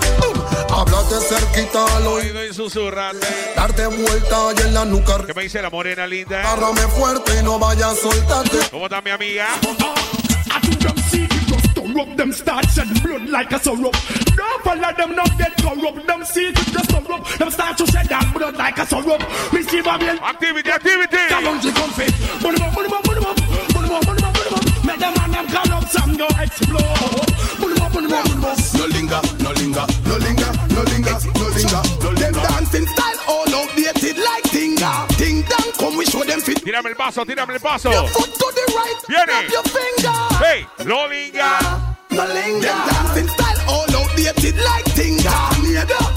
Háblate cerquita al oído y susurrate. Darte vuelta y en la nuca. ¿Qué me dice la morena linda? Agárrame fuerte y no vayas a soltarte. ¿Cómo está mi amiga? Rub them start shed blood like a syrup. Don't follow them, not get corrupt. Them secret just corrupt. Them start to shed that blood like a syrup. Receive a bill. Activity, activity. Come on, comfy. Put them up, put them up, put them up. Put them up, put them up, put them up. Make them and them corrupt and go explode. Put them up, put them up, put them up. No linger, no linger, no linger, no linger, no linger, no Them dancing style all outdated like Tinga. Ting dang, come we show them fit. Tírame el paso, tírame el paso. Your foot to the right. Viene. Your finger. Hey, no linga. No linger. Them dancing style all outdated like Tinga.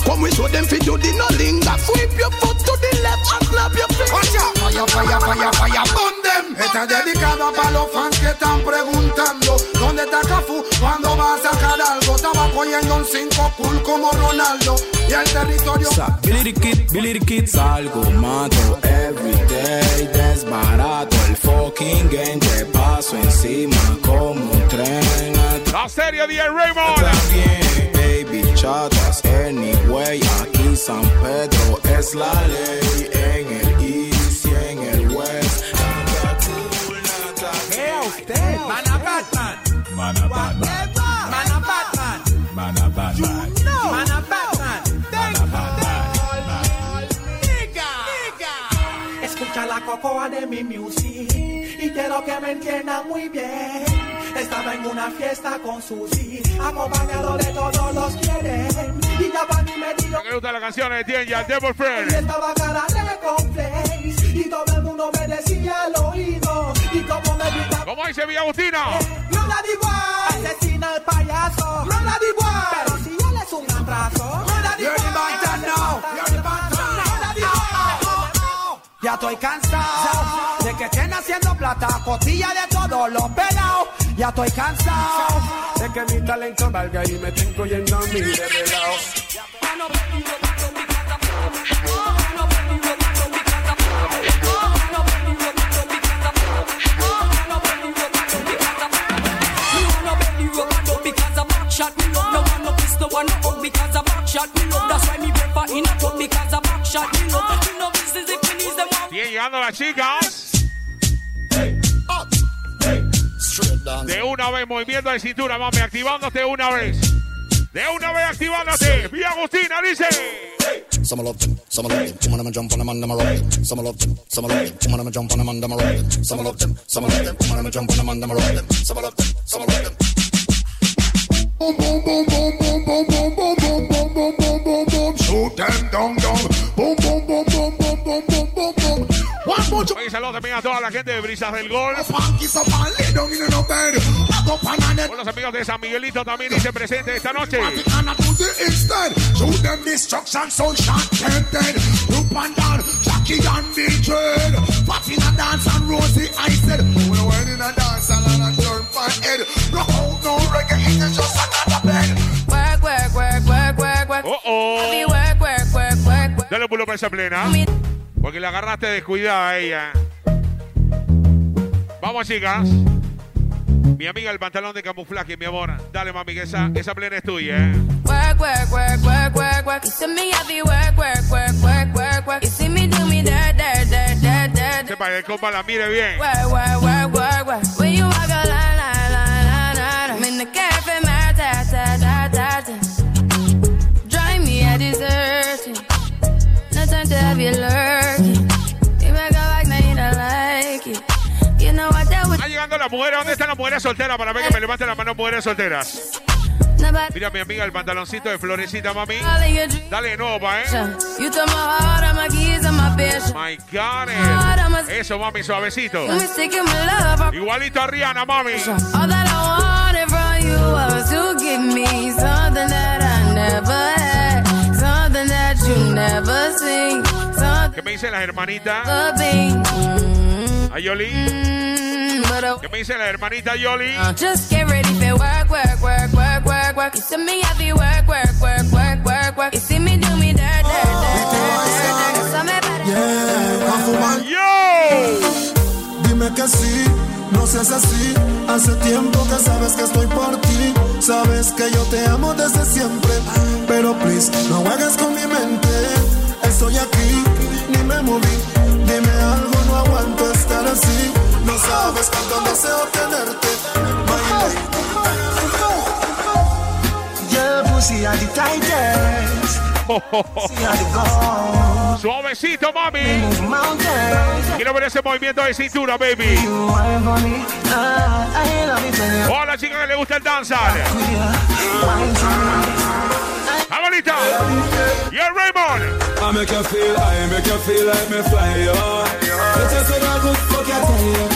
Come we show them fit do the linger. Sweep your foot to left and clap your out. Fire, fire, fire, fire, burn them. Esta es dedicada para los fans que están preguntando ¿Dónde está Cafú? ¿Cuándo va a sacar algo? Estaba cogiendo un 5 cool como Ronaldo Y el territorio Billy the Kid, Billy the Kid Salgo, mato everyday Desbarato el fucking game Te paso encima como un tren La serie de Raymond. También, baby, chatas Anyway, aquí San Pedro es la ley En el East y en el West Batman. Mana Batman Mana Batman. Mana Batman. Mana Batman. Escucha la cocoa de mi music y quiero que me entiendan muy bien. Estaba en una fiesta con Susi, acompañado de todos los quieren. Y ya Me gusta la canción de Tienya, Devil Friend. y estaba cara de complex y todo el mundo me decía al oído y como me gritaba. ¿Cómo dice Villa Agustina? No la digo asesina el payaso. No la digo pero si él es un atraso. No la digo Ya estoy cansado de que estén haciendo plata, costilla de todos los pelados. Ya estoy cansado de que mi talento valga y me estén cogiendo a mí de pelado. Bien llegando las chicas. De una vez, movimiento de cintura, mami, activándote una vez. De una vez activándote. Vía Agustina dice. Some love them, some love them. Woman, I'ma jump on them and I'ma rock them. Some love them, some love them. Woman, I'ma jump on them and I'ma rock them. Some love them, some love them. Woman, I'ma jump on them and I'ma rock them. Some love them, some love them. Boom, boom, boom, boom, boom, boom, boom, boom, boom, boom, boom, boom, boom, boom. Shoot them down, down. Boom, boom, boom, boom, boom, boom, boom, boom, boom. One more Oye, saludos también a toda la gente de Brisas del Gol. Con los amigos de San Miguelito también hice presente esta noche. Oh, oh. Dale pulo para esa plena. Porque la agarraste descuidada a ella. Vamos, chicas. Mi amiga, el pantalón de camuflaje, mi amor. Dale, mami, que esa, esa plena es tuya, ¿eh? Work, work, work, work, work, work. You see me happy work, work, work, work, work, work. You see me do me dirt, dirt, dirt, dirt, dirt. Que para que el compa la mire bien. Work, work, work, work, work. When you walk a line, line, line, line, line. I'm in the cafe, my ta, ta, ta, ta, ta. Drive me a dessert. no time to have you lurking. llegando las mujeres. ¿Dónde están las mujeres solteras? Para ver que me levanten la mano mujeres solteras. Mira, mi amiga, el pantaloncito de florecita, mami. Dale de nuevo, pa, ¿eh? My God. Eh. Eso, mami, suavecito. Igualito a Rihanna, mami. ¿Qué me dicen las hermanitas? Ayoli. Mm. ¿Qué me dice la hermanita Yoli? just get ready for work, work, work, work, work, work. You see me happy work, work, work, work, work, work. You see me do me dirt, dirt, dirt, dirt, dirt. Better. Dime que sí, no seas así. Hace tiempo que sabes que estoy por ti. Sabes que yo te amo desde siempre. Pero please, no juegues con mi mente. Estoy aquí, ni me moví. Dime algo, no aguanto estar así. No sabes cuánto deseo tenerte. Your pussy are the tightest. Suavecito, mami. Quiero ver ese movimiento de cintura, baby. Hola, chica que le gusta el danzar. Abuelita. Y el Raymond. I make you feel, I make you feel like me fly, yo. You just a good fuck, I tell you.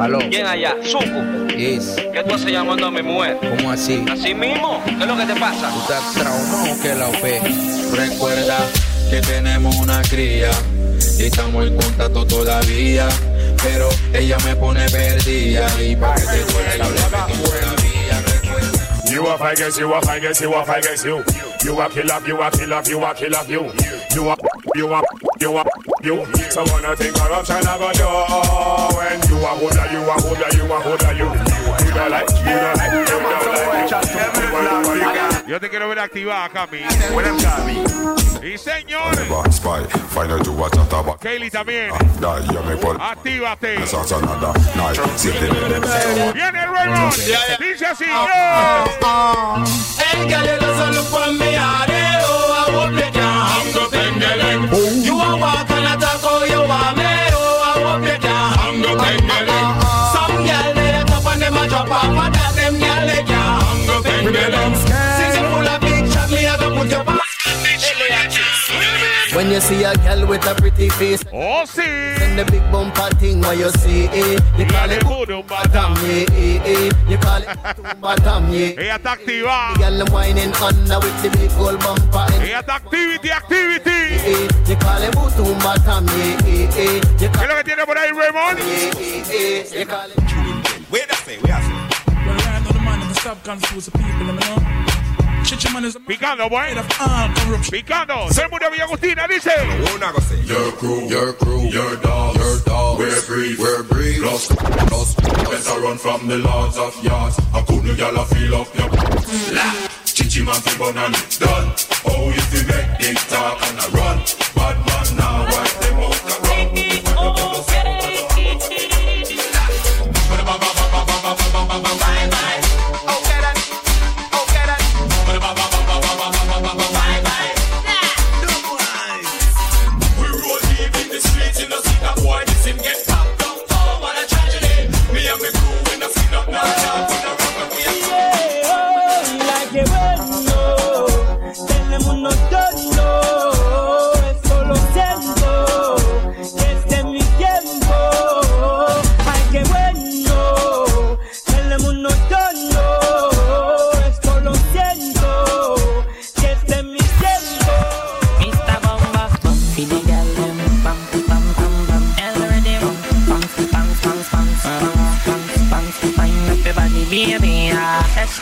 Aló. ¿Quién allá? Yes. ¿Qué tú haces llamando a mi mujer? ¿Cómo así? ¿Así mismo? ¿Qué es lo que te pasa? ¿Tú estás traumado que la fe? Recuerda que tenemos una cría y estamos en contacto todavía. Pero ella me pone perdida y para que te fuera yo le meto por la vía. You a fight guess you a fight guess you a fight guess you. You a kill up, you a kill up, you a kill up you. You a you a you a you. So wanna corruption a hooda, you a hooda, you a hooda, you. You don't like, you like, you don't like. Yo te quiero ver activada, Cami. Buenas, Cami. Y señores. Kaylee también. Actívate. Viene el Raymond. Dice así. El solo mi you see a girl with a pretty face, oh see, then the big bumper thing where you see eh? it, eh, eh, you call it boom bottom, yeah, yeah, yeah. you call it boom bottom, yeah. Ella está activada. Ah. The girl whining under with the big old bumper, Ella está activity, activity. you call it boom bottom, yeah, yeah, yeah. You ¿Qué call es lo que tiene por ahí, Raymond? yeah, yeah, yeah. You call it. Where that say? Where I say? Well, right now the man in the stop confuse the people, you know. Picando, boy. of all corruption. Picando. Se murió Villa Agustina, dice. Your crew, your crew, your dogs, your dogs. We're brief, we're brief. Lost, lost. Better run from the lords of yards. I couldn't y'all feel up your. La, chichi man fi bun and it's done. Oh, you fi make big talk and I run. Bad man now, wipe them out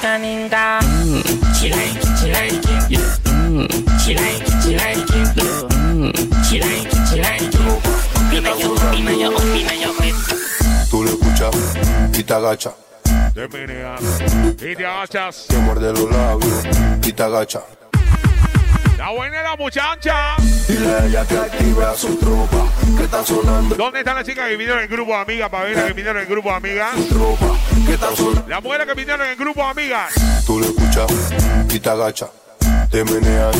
Escaninga. Mm, she like it, she like it, yeah. Mm, she like it, she like it, yeah. Mm, she like it, she like it. Opina yo, opina yo, opina yo. Tú lo escuchas y te agachas. Te meneas y te agachas. Te muerde los labios y te agacha. La buena es la muchacha. Dile a ella que active a su tropa, que está sonando. ¿Dónde están las chicas que vinieron en grupo de amigas para ver que vinieron en grupo de amigas? Tropa, está sonando. Las mujeres que vinieron en grupo de amigas. Tú le escuchas y te agacha. Te meneas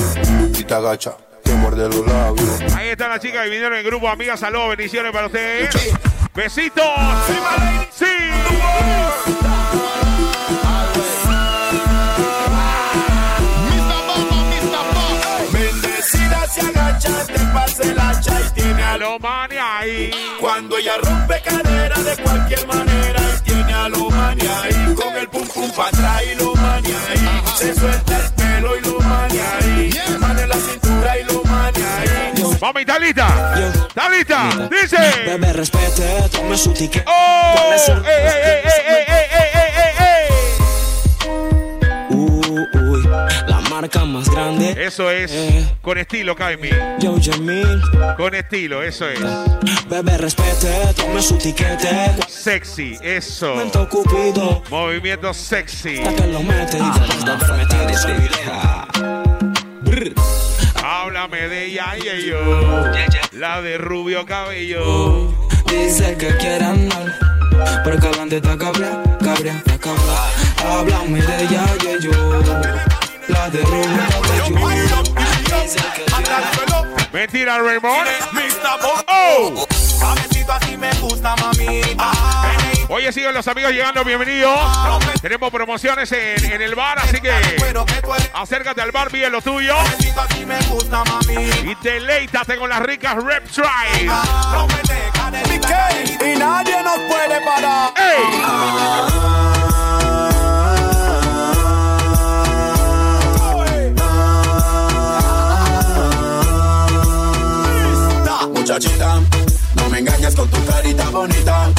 y te agacha. Te muerde los labios. Ahí están las chicas que vinieron en grupo de amigas. Saludos, bendiciones para ustedes. Besitos. Sí. Se agacha, te pasa el hacha y tiene a lo ahí. Cuando ella rompe cadera de cualquier manera, el pum pum para atrás y lo mania ahí. Se suelta el pelo y lo mania ahí. Mano en la cintura y lo mania ahí. Vamos, ¿está lista? ¿Está lista? Dice. Bebé, respete, tome su ticket. ¡Oh! ¡Ey, ey, ey, ey, ey, ey, ey, ey, marca más grande. Eso es. Con estilo, Kaimi. Yo, Jamil. Con estilo, eso es. Bebé, respete, tome su tiquete. Sexy, eso. Momento Cupido. Movimiento sexy. Hasta que lo mete y después de meter. Háblame de ella y yo. La de rubio cabello. Dice que quiere andar. Pero que adelante está cabrea, está cabrea. Háblame de ella y yo. La de Mentira, Raymond. ¡Oh! Así me gusta, mamita. Oye, siguen los amigos llegando, bienvenidos. Tenemos promociones en, en el bar, así que acércate al bar, vive lo tuyo. Y deleítate con las ricas Rep Tries. Y nadie nos puede parar. Muchachita, no me engañes con tu carita bonita.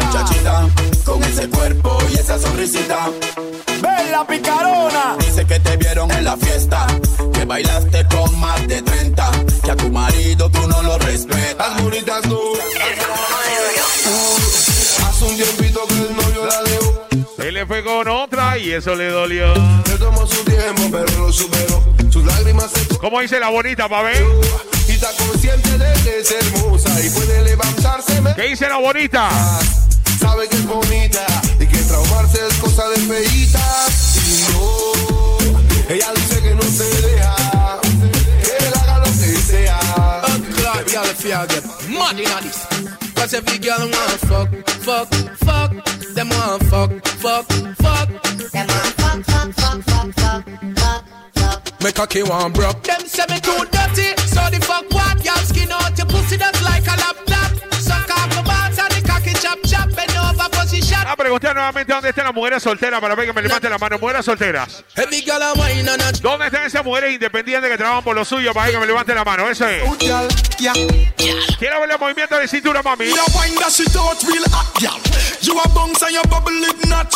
Muchachita, con ese cuerpo y esa sonrisita. Bella picarona. Dice que te vieron en la fiesta, que bailaste con más de 30, que a tu marido tú no lo respetas. Las bonitas no. Hace un tiempito que el novio la dejó. Se le fue con otra y eso le dolió. Le tomó su tiempo, pero lo superó. Sus lágrimas se ¿Cómo dice la bonita, pa' ver? Está consciente de que es hermosa y puede levantarse. ¿Qué dice la bonita? Sabe que es bonita y que traumarse es cosa de feitas. Y no, ella dice que no se deja. Que él haga lo que sea. Mad in this. Cause every girl want fuck, fuck, fuck. Them want fuck, fuck, fuck. Them want fuck, fuck, fuck, fuck, fuck, fuck, fuck. Me cocky one broke. Them say me too dirty, so the fuck what? Y'all skin out your pussy that's like a laptop. A preguntar nuevamente dónde están las mujeres solteras para ver que me levanten la mano. Mujeres solteras. ¿Dónde están esas mujeres independientes que trabajan por lo suyo para ver que me levanten la mano? Eso es. Quiero ver el movimiento de cintura, mami.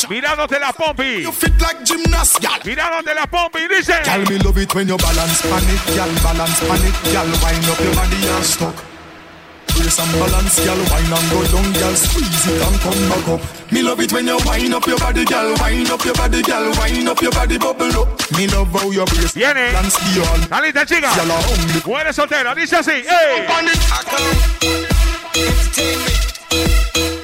Mirándote la pompi. Mirándote la pompi, dice. grace and balance, girl. Wine and go down, girl. Squeeze it and come back up. Me love it when you wine up your body, girl. Wine up your body, girl. Wine up your body, bubble up. Me love how your brace Viene. dance beyond. Anita chica. Girl, I'm only. Muere soltera, dice así. Hey. Entertainment.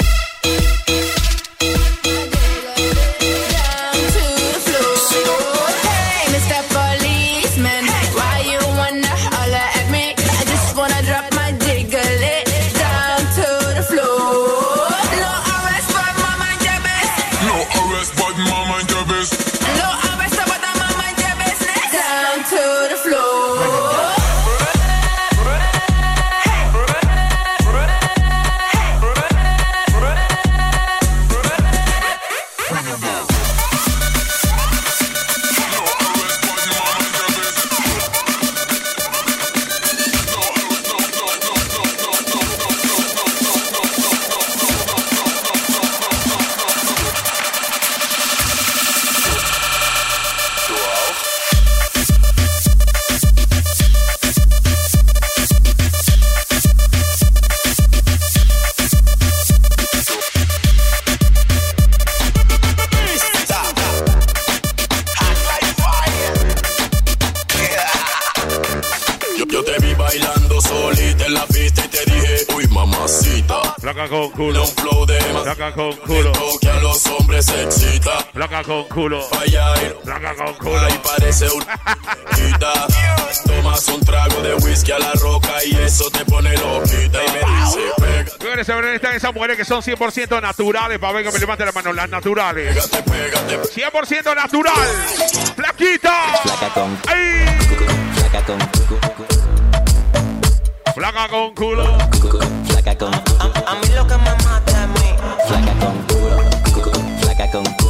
Culo. Vaya, Placa con culo. ahí parece un quita. Tomas un trago de whisky a la roca y eso te pone loquita y me dice pega. Señores, señores, están esas mujeres que son 100% naturales. Para ver que me levante la mano, las naturales. 100% natural. Plaquita. ¡Ay! Flaca con culo. Flaca con A mí lo que me mata a mí. Flaca con culo. Flaca con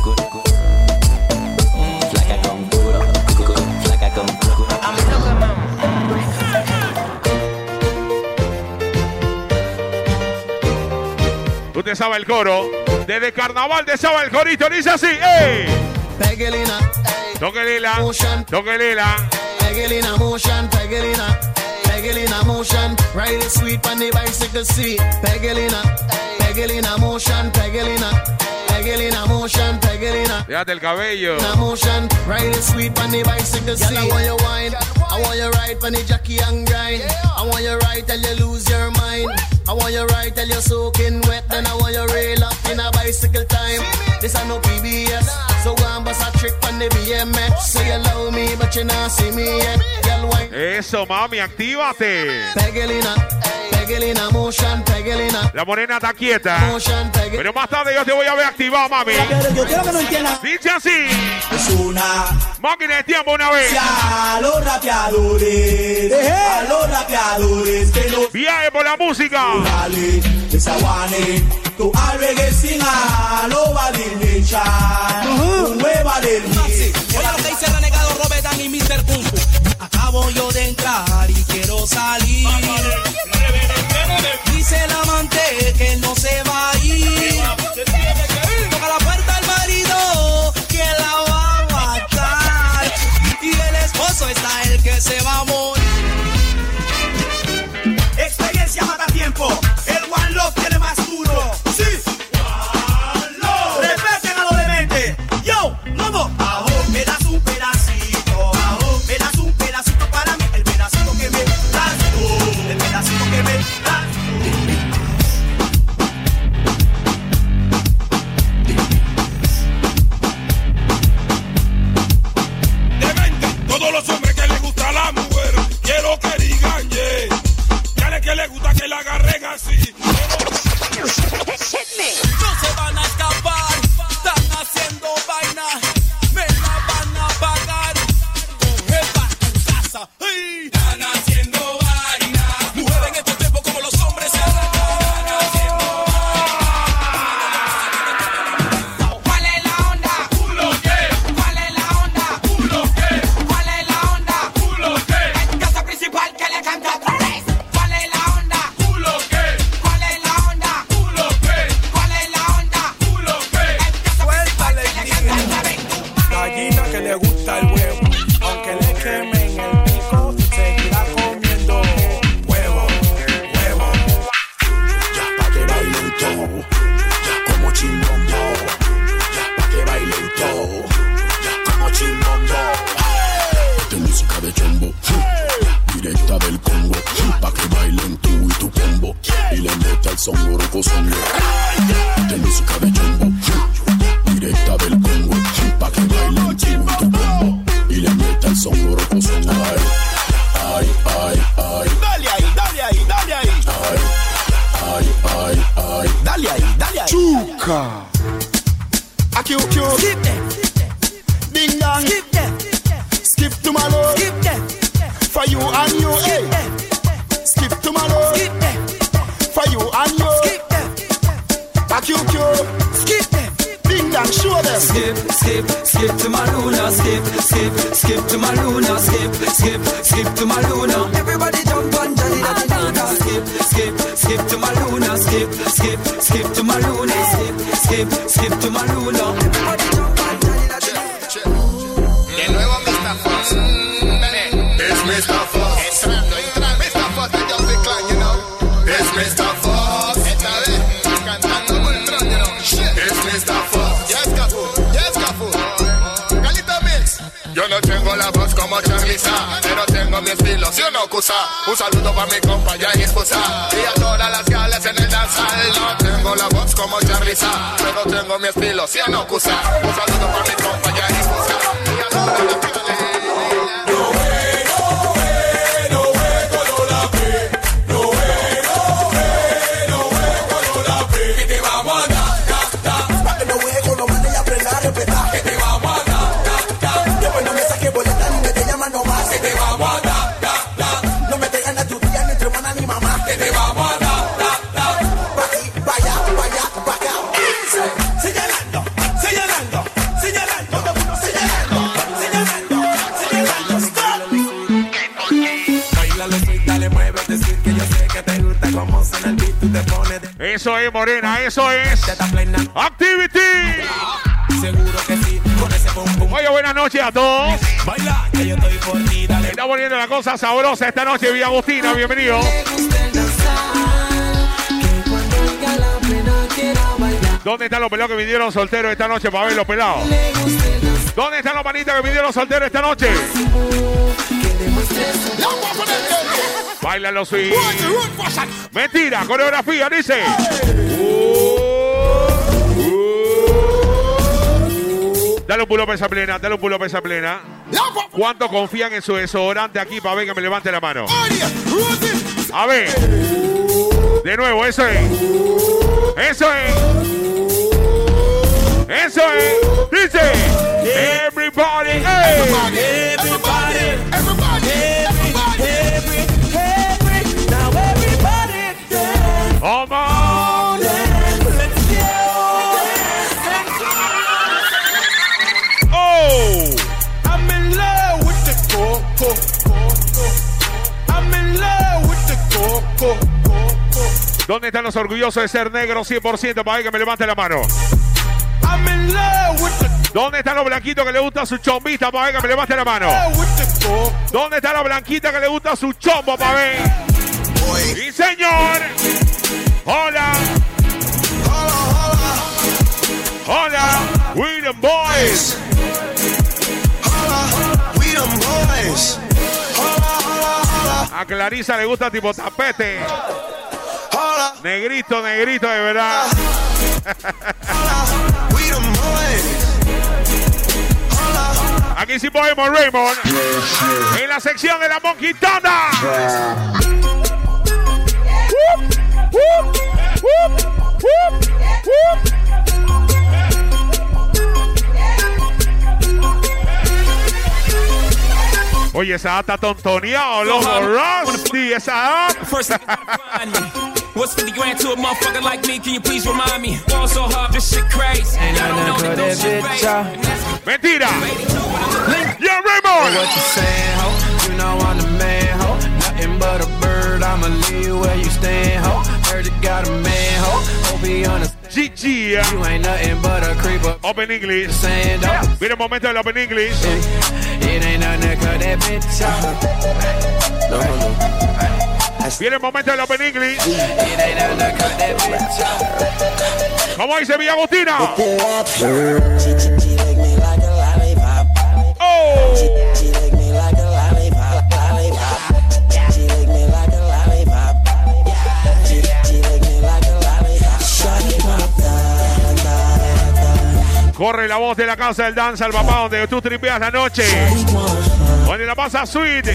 Usted sabe el coro. Desde carnaval te sabe el corito. Dice así. ¡Ey! Pegelina, Toque lila. Toque lila. Pegelina motion, Pegelina, Pegelina motion. Ride it sweet on the bicycle seat. Pegelina, Pegelina motion, Pegelina, Pegelina motion, Pegelina. Déjate el cabello. Pegelina motion, ride it sweet on the bicycle seat. I want you wine, I want you ride on the jockey and grind. I want you ride till you lose your mind. I want you ride till you're soaking wet. Then I want you rail up in a bicycle time. This I no PBS, so and bust a trick on the BMX. Say you love me, but you not see me yet. Girl, wine. Eso, mami, actívate. Pegelina, Pegelina. La morena está quieta. Pero más tarde yo te voy a ver activado, mami. Yo quiero que no entiendan. Dice así. Es una Máquina de tiempo una vez. a los rapeadores, a los rapeadores que no Viaje por la música. dale, desaguane, tu arregue sin a lo valinecha, un hueva del Oye lo que dice el renegado Robert y Mr. Kung Fu. Acabo yo de entrar y quiero salir. El amante que no se va como Charliza, pero tengo mi estilo, ¿sí o no? Un saludo para mi Morena, eso es. Activity. seguro que sí, con ese pum pum. Oye, buenas noches a todos. Baila, que yo estoy por ti, dale. Está poniendo la cosa sabrosa esta noche, Villa Agustina, bienvenido. ¿Dónde están los pelados que vinieron solteros esta noche para ver los pelados? ¿Dónde están los panitas que vinieron solteros esta noche? Baila los. Mentira, coreografía, dice. Dale un pulo para esa plena, dale un pulo para esa plena. ¿Cuánto confían en su desodorante aquí para ver que me levante la mano? A ver. De nuevo, eso es. Eso es. Eso es. Dice. Everybody. hey. ¿Dónde están los orgullosos de ser negros 100% para ver que me levante la mano? ¿Dónde están los blanquitos que le gusta su chombita para ver que me levante la mano? ¿Dónde está la blanquita que le gusta su chombo para ver? ¡Sí, señor! ¡Hola! ¡Hola! We them boys. We them boys. A Clarisa le gusta tipo tapete. Negrito, negrito, de verdad. Aquí sí podemos, Raymond. En la sección de la monquitona. Oye, esa está tontoneado, loco. Rusty, esa app. First thing you find. What's 50 grand to a motherfucker like me? Can you please remind me? Fall so hard, this shit crazy. And I don't know that this shit fake. Mentira. Yeah, Raymond. What you saying, ho? You know I'm the man, ho. Nothing but a bird, I'ma leave where you stand, ho. Heard you got a man, ho. Hope he understand. GG. You ain't nothing but a creeper. Open English. Saying, though. Mira el momento del Open English. It ain't nothing to cut that bitch off. No, no, no. Viene el momento del Open English. ¿Cómo dice Villa Agustina? Oh. Corre la voz de la casa del danza al papá donde tú tripeas la noche. Donde la pasa sweet.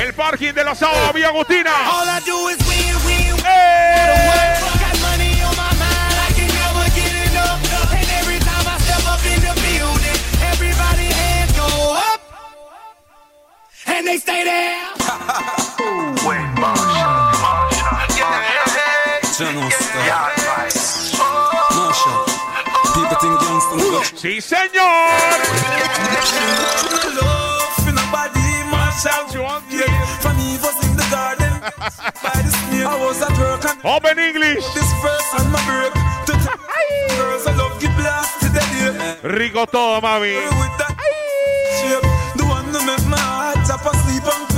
El parking de los sábados, Villa Agustina. All I do is win, win, win. ¡Eh! Got money on my mind, I can never get enough. And every time I step up in the building, everybody hands go up. And they stay there. Marshall. People think youngsters got Sí, señor. For nobody. Marshall. From me was in the garden. By the snake. I was at work and Open English. this verse on my break. Girls I love you blast to the day. Rico todo, mami. With that shape. The one that make my heart tap asleep and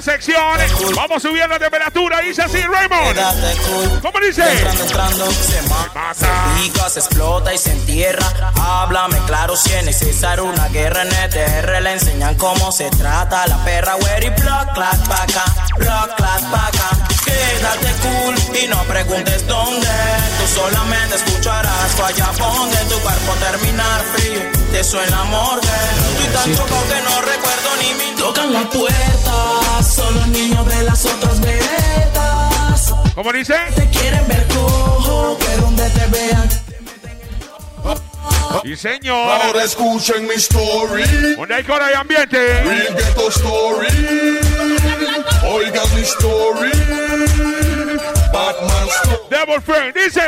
selección. Vamos subiendo la temperatura. Dice así, Raymond. ¿Cómo dice? Se mata, se pica, se explota y se entierra. Háblame claro si es necesario una guerra en ETR. Le enseñan cómo se trata la perra, güey, y block, clack, paca, block, clack, paca. Quédate cool y no preguntes dónde. Tú solamente escucharás falla donde tu cuerpo terminar frío. Te suena morgue. Estoy tan chocado que no recuerdo ni mi Tocan la puerta, son los niños de las otras veredas. ¿Cómo dice? Te quieren ver cojo, que donde te vean. Y señor. Ahora escuchen mi story. Donde hay cora y ambiente. Real ghetto story. Oigan mi story. Batman. Devil Friend, dice.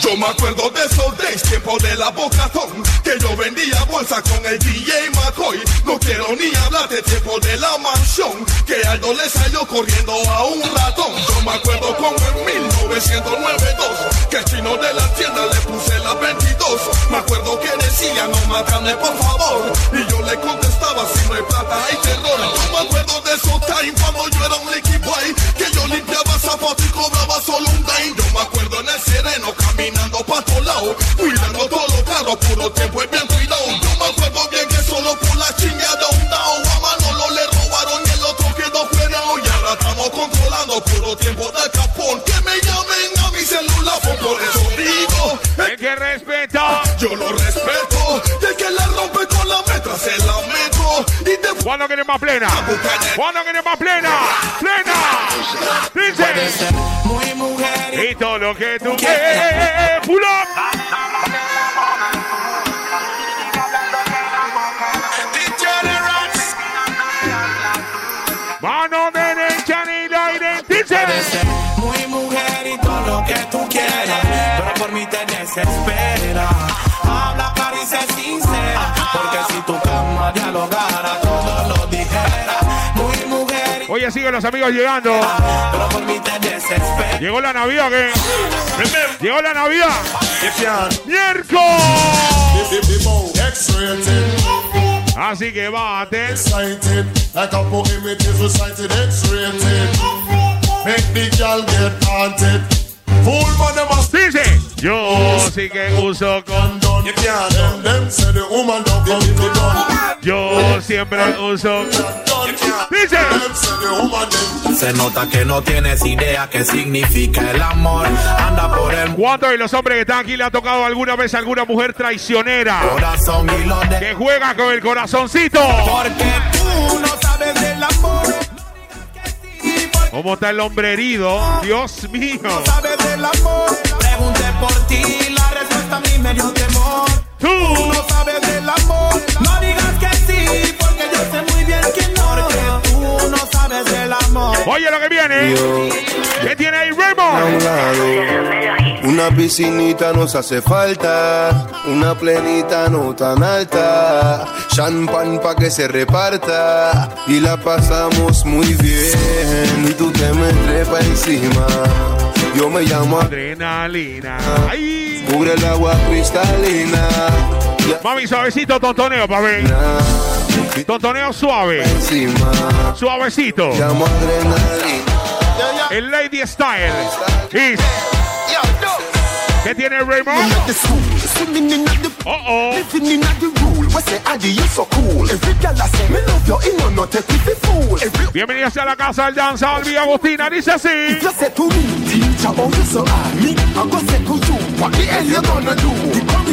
Yo me acuerdo de esos days, tiempo de la bocatón, que yo vendía bolsa con el DJ McCoy. No quiero ni hablar de tiempo de la mansión, que Aldo le salió corriendo a un ratón. Yo me acuerdo como en 1992, que el chino de la tienda le puse la 22. Me acuerdo que decía, no mátame por favor, y yo le contestaba, si no hay plata hay terror. Yo me acuerdo de esos time cuando yo era un liquid boy, que yo limpiaba zapatos y cobraba solo un dime. Yo me acuerdo en el sereno caminando pa' todos lados, cuidando todos los carros, puro tiempo y bien cuidado. Yo me acuerdo bien que solo por la chingada un dao a Manolo le robaron y el otro quedó fuera. Y ahora estamos controlando puro tiempo de capón. Que me llamen a mi celular, por eso digo. El que respeta. Yo lo respeto. Y el que la rompe ¿Cuándo quieres más plena? ¿Cuándo quieres más plena? ¡Plena! Dice. Muy mujer Y todo lo que tú quieres. Pull up. Mano derecha ni la. Muy mujer y todo lo que tú quieras, pero por mí te desespera. Oye, siguen los amigos llegando. Llegó la Navidad, ¿qué? Llegó la Navidad. ¡Miércoles! Así que bate. Make the Fool man, a Dice. Yo sí que uso condón. Yo siempre uso. Dice. Se nota que no tienes idea qué significa el amor. Anda por el ¿Cuántos de los hombres que están aquí le ha tocado alguna vez a alguna mujer traicionera? corazón y lo de Que juega con el corazoncito. Porque tú no sabes del amor, ¿Cómo está el hombre herido? Dios mío. no sabes del amor. Pregunté por ti, la respuesta a mí me dio temor. Tú. No sabes Oye lo que viene. ¿Qué tiene ahí, Raymond? Una piscinita nos hace falta, una plenita no tan alta, champán pa' que se reparta y la pasamos muy bien y tú te me trepas encima. Yo me llamo Adrenalina. Ay. cubre el agua cristalina. Mami, suavecito, tontoneo, papi. Tontoneo suave. Suavecito. El Lady Style. Is. ¿Qué tiene Raymond? Oh, oh. Bienvenidos a la casa del danza, Vía Agustina. Dice así.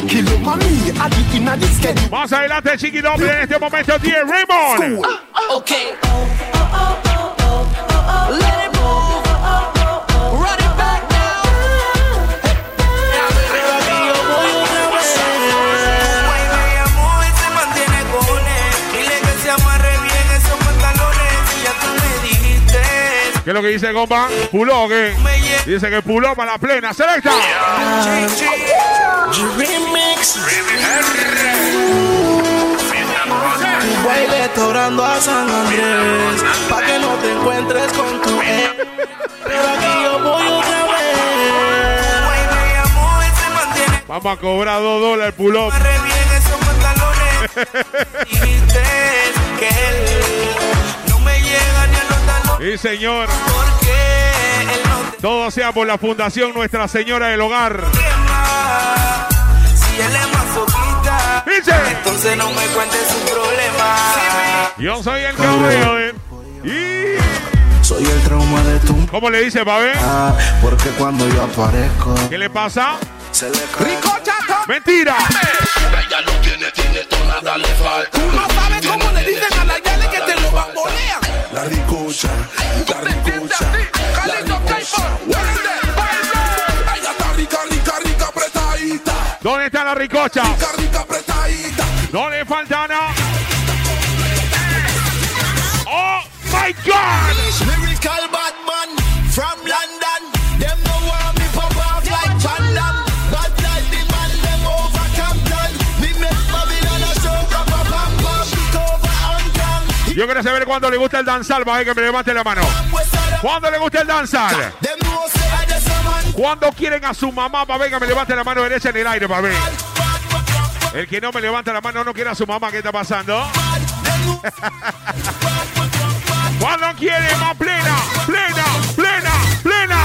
Adi, the schedule. Más adelante, Chiqui Doble, en este momento tiene Raymond. Okay. Let it move. Run it back now. Arriba que yo voy otra vez. me llamó y se mantiene con él. Dile que se amarre bien esos pantalones y ya tú me dijiste. ¿Qué es lo que dice, compa? Puló, ¿qué? Dice que puló para la plena. Selecta. Remix. Baile orando a San Andrés Pa' que no te encuentres con tu ex Pero aquí yo voy otra vez Vamos a cobrar dos dólares el puló. amarre bien esos pantalones. dijiste que él Sí, señor. Todo sea por la Fundación Nuestra Señora del Hogar. Si él es masoquista, Dice. entonces no me cuentes su problema. Yo soy el caballo de... Y... Soy el trauma de tu. ¿Cómo le dice, Babé? Ah, porque cuando yo aparezco. ¿Qué le pasa? Se le cae. ¡Mentira! Ella no tiene, tiene todo, nada le falta. Tú no sabes cómo le dicen a la Yale que te lo bambolean. La ricocha, la ricocha. Ella está rica, rica, rica, apretadita. ¿Dónde está la ricocha? Rica, rica, apretadita. No le falta nada. Yo quiero saber cuándo le gusta el danzal, Babé, que me levante la mano. ¿Cuándo le gusta el man. ¿Cuándo quieren a su mamá, Babé, que me levante la mano derecha en el aire, Babé? El que no me levanta la mano no quiere a su mamá, ¿qué está pasando? ¿Cuándo quiere más plena, plena, plena, plena?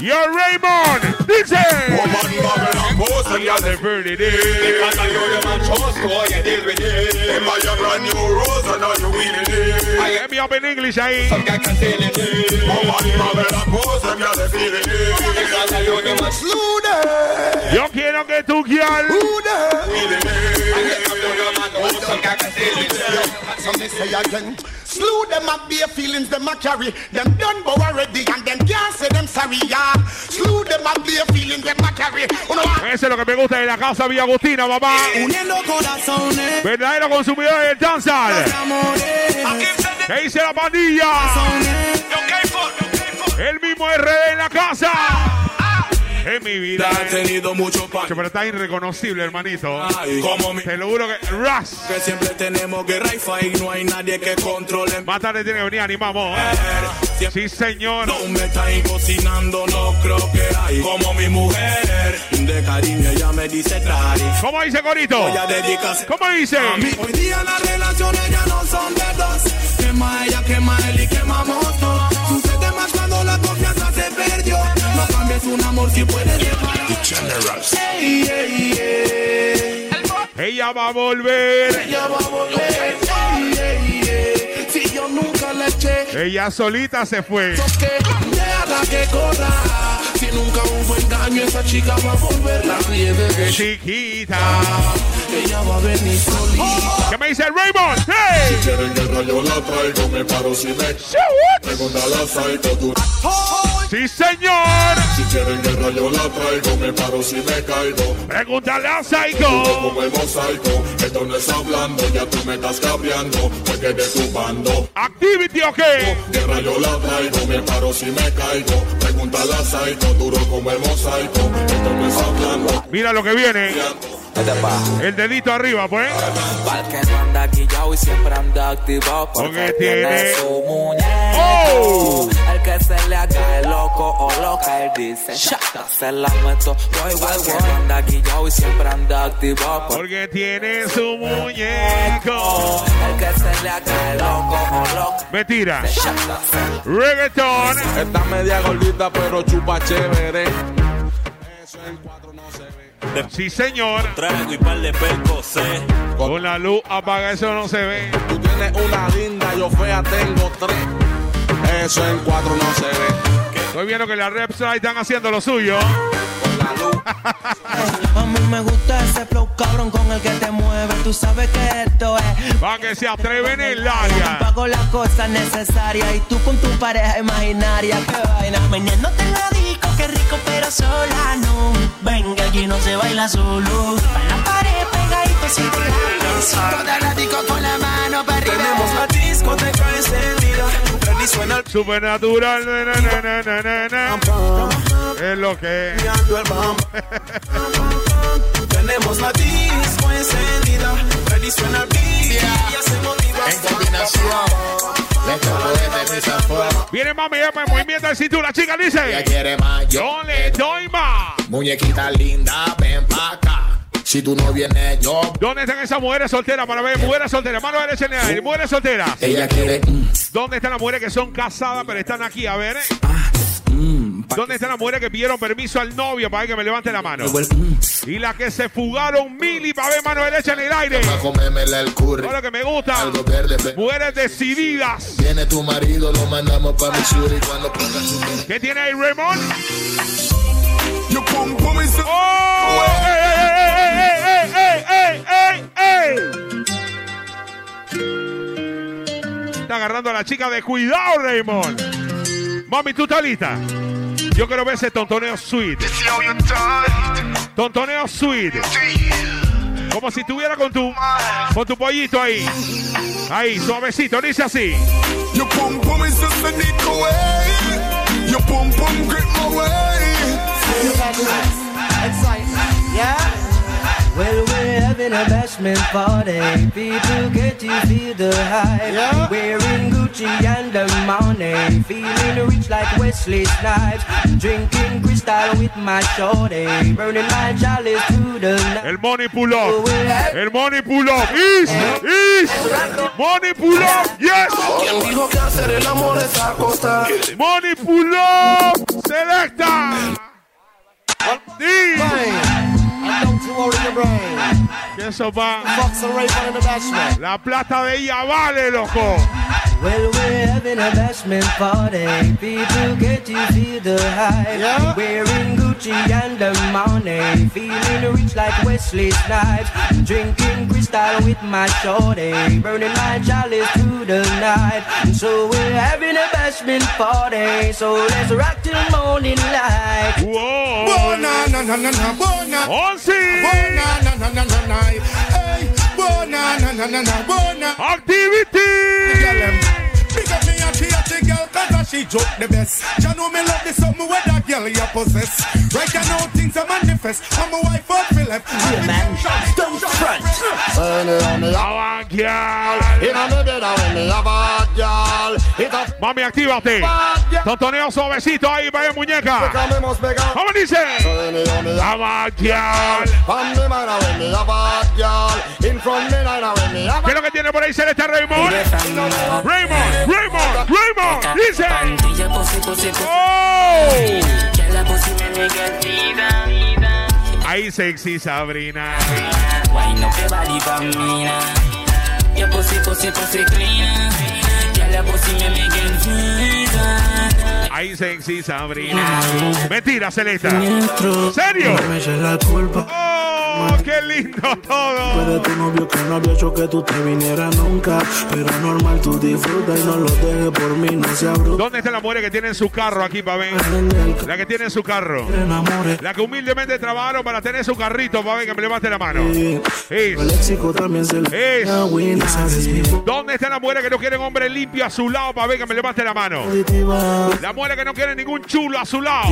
Yo Raymond, dice. And you're the pretty day. Because I know your man trust, so you deal with it. Them are your brand new rose, and now you win it. Let me up in English ahí. Some guy can tell it. Woman, Marvel and pose, them you're the feeling it. Because I know your man Slew them. Yo quiero que tú, girl. Who them? feeling it. I know your man knows, some guy can tell it. Some they say again. Slew them up bare feelings them a carry. Them done bow already and them can't say them sorry, yeah. Slew them up bare feelings them a carry. Uno a- Eso es lo que me gusta de la casa Villa Agustina, papá. Uniendo corazones, Verdadero consumidor del danzal. ¿Qué dice la pandilla? El mismo RD en la casa. En mi vida. He tenido mucho pan. Pero está irreconocible, hermanito. Ay, como mi- Te lo juro que. Ras. Que siempre tenemos guerra y fight, no hay nadie que controle. Más tarde tiene que venir, animamos. Sí, señor. No me está cocinando, no creo que hay como mi mujer. De cariño ella me dice Cari. ¿Cómo dice Corito? ¿Cómo dice? Hoy día las relaciones ya no son de dos. Quema ella, quema él y quemamos todo. Sucede más cuando la confianza se perdió. Cambies un amor si puedes llevar. Ey, ey, ey. Ella va a volver. Ella va a volver. Si yo nunca le eché. Ella solita se fue. que que corra. Si nunca hubo engaño, esa chica va a volver. La nieve que Chiquita. ella va a venir solita. ¿Qué me dice Raymond? ¡Hey! Quieren guerra, yo la traigo. Me paro si me pregunta la psycho. Tú. Sí, señor. Si quieren guerra, yo la traigo. Me paro si me caigo. Pregúntale a Psycho. Como el mosaico, esto no es hablando, ya tú me estás capeando, porque de tu bando. ¿Activity o qué? Guerra yo la traigo, me paro si me caigo. Pregúntale a Psycho, duro como el mosaico, esto no es hablando. Mira lo que viene. El dedito arriba, pues. Pa'l que no anda quillao y siempre anda activado porque tiene su muñeco. ¡Oh! El que se le haga el loco o loca, él dice, shata, se la meto. Voy, voy, voy. no anda quillao y siempre anda activado porque tiene su muñeco. el que se le haga el loco o loca, Mentira. Reggaeton. Está media gordita, pero chupa chévere. Sí, señor. Trago y par de percos, eh. Con la luz apaga, eso no se ve. Tú tienes una linda, yo fea tengo tres. Eso en cuatro no se ve. Estoy viendo que las reps ahí están haciendo lo suyo. La. A mí me gusta ese flow cabrón con el que te mueves. Tú sabes que esto es. Va que se atreven en el área. Pago las cosas necesarias y tú con tu pareja imaginaria. Qué vaina. Mañana te lo digo, qué rico, pero sola no. Venga, aquí no se baila solo. Pa' la pared pegadito sin pegarme. Toda la disco con la mano para arriba. Tenemos la discoteca encendida. Freddy suena el Supernatural. na, na, na, na, na, na. Es lo que es. Tenemos la disco encendida. Freddy suena el beat. Y hacemos En combinación. Viene mami, ya me movimiento de cintura. Chica dice. Ella quiere más, yo Yo le doy más. Muñequita linda, ven pa' acá. Si tú no vienes, yo. ¿Dónde están esas mujeres solteras para ver mujeres solteras? Mano derecha en el aire, mujeres solteras. Ella quiere. mm, ¿Dónde están las mujeres que son casadas pero están aquí? A ver. eh. ¿Dónde están las mujeres que pidieron permiso al novio para que me levante la mano? Y las que se fugaron mili para ver mano derecha en el aire. El curry. Ahora que me gusta. Algo verde, pe- Mujeres decididas. Viene tu marido, lo mandamos pa' Missouri cuando pongas ¿Qué tiene ahí Raymond? Yo pum pum y ¡Oh! ¡Ey, ey, ey, ey, ey, ey! Está agarrando a la chica de cuidado, Raymond. Mami, ¿tú estás lista? Yo quiero ver ese tontoneo sweet. Tontoneo sweet. Como si estuviera con tu, con tu pollito ahí. Ahí, suavecito, dice así. Your pum pum is just beneath the way. Your pum pum grip my way. Yeah? Well, we're having a bashment party. People get to feel the hype. Wearing Gucci and the money. Feeling rich like Wesley Snipes. Drinking crystal with my shorty. Burning my chalice to the night. El money pull up. Oh, el money pull up. Is, is. Money pull up. Yes. ¿Quién dijo que hacer el amor es acostar? Money pull up. Selecta. Sí. Que eso va. La plata de ella vale, loco. Well, we're having a bashment party. People get to feel the hype. Wearing Gucci and the money. Feeling rich like Wesley Snipes. Drinking crystal with my shorty. Burning my chalice through the night. So we're having a bashment party. So let's rock till morning light. Whoa. Bona na na na na bona. Once. Bona na na na na na. Hey, bona na na na na bona. Activity. She joke the best. Ya know me love the something where that girl you possess. Right now things are manifest. I'm a wife up for left. Yeah man, don't front. Mami, actívate. Tontoneo suavecito ahí, vaya muñeca. ¿Cómo dice? Vamos, girl. ¿Qué es lo que tiene por ahí Celeste Raymond? Raymond, Raymond, Raymond. Dice. Oh. Ahí sexy Sabrina. Why no que body bambina? Your pussy, pussy, pussy clean. Girl, your pussy me Ahí sexy Sabrina. Mentira, Celeste. ¿Serio? La. Oh, qué lindo todo. Puede tu novio que no había hecho que tú te vinieras nunca. Pero normal, tú disfruta y no lo dejes por mí, no sea bruto. ¿Dónde están las mujeres que tienen su carro aquí, pa' ver? La que tienen su carro. La que humildemente trabajaron para tener su carrito, pa' ver que me levante la mano. Es. Es. ¿Dónde están las mujeres que no quieren hombre limpio a su lado para ver que me levante la mano? Mujeres que no quieren ningún chulo a su lado.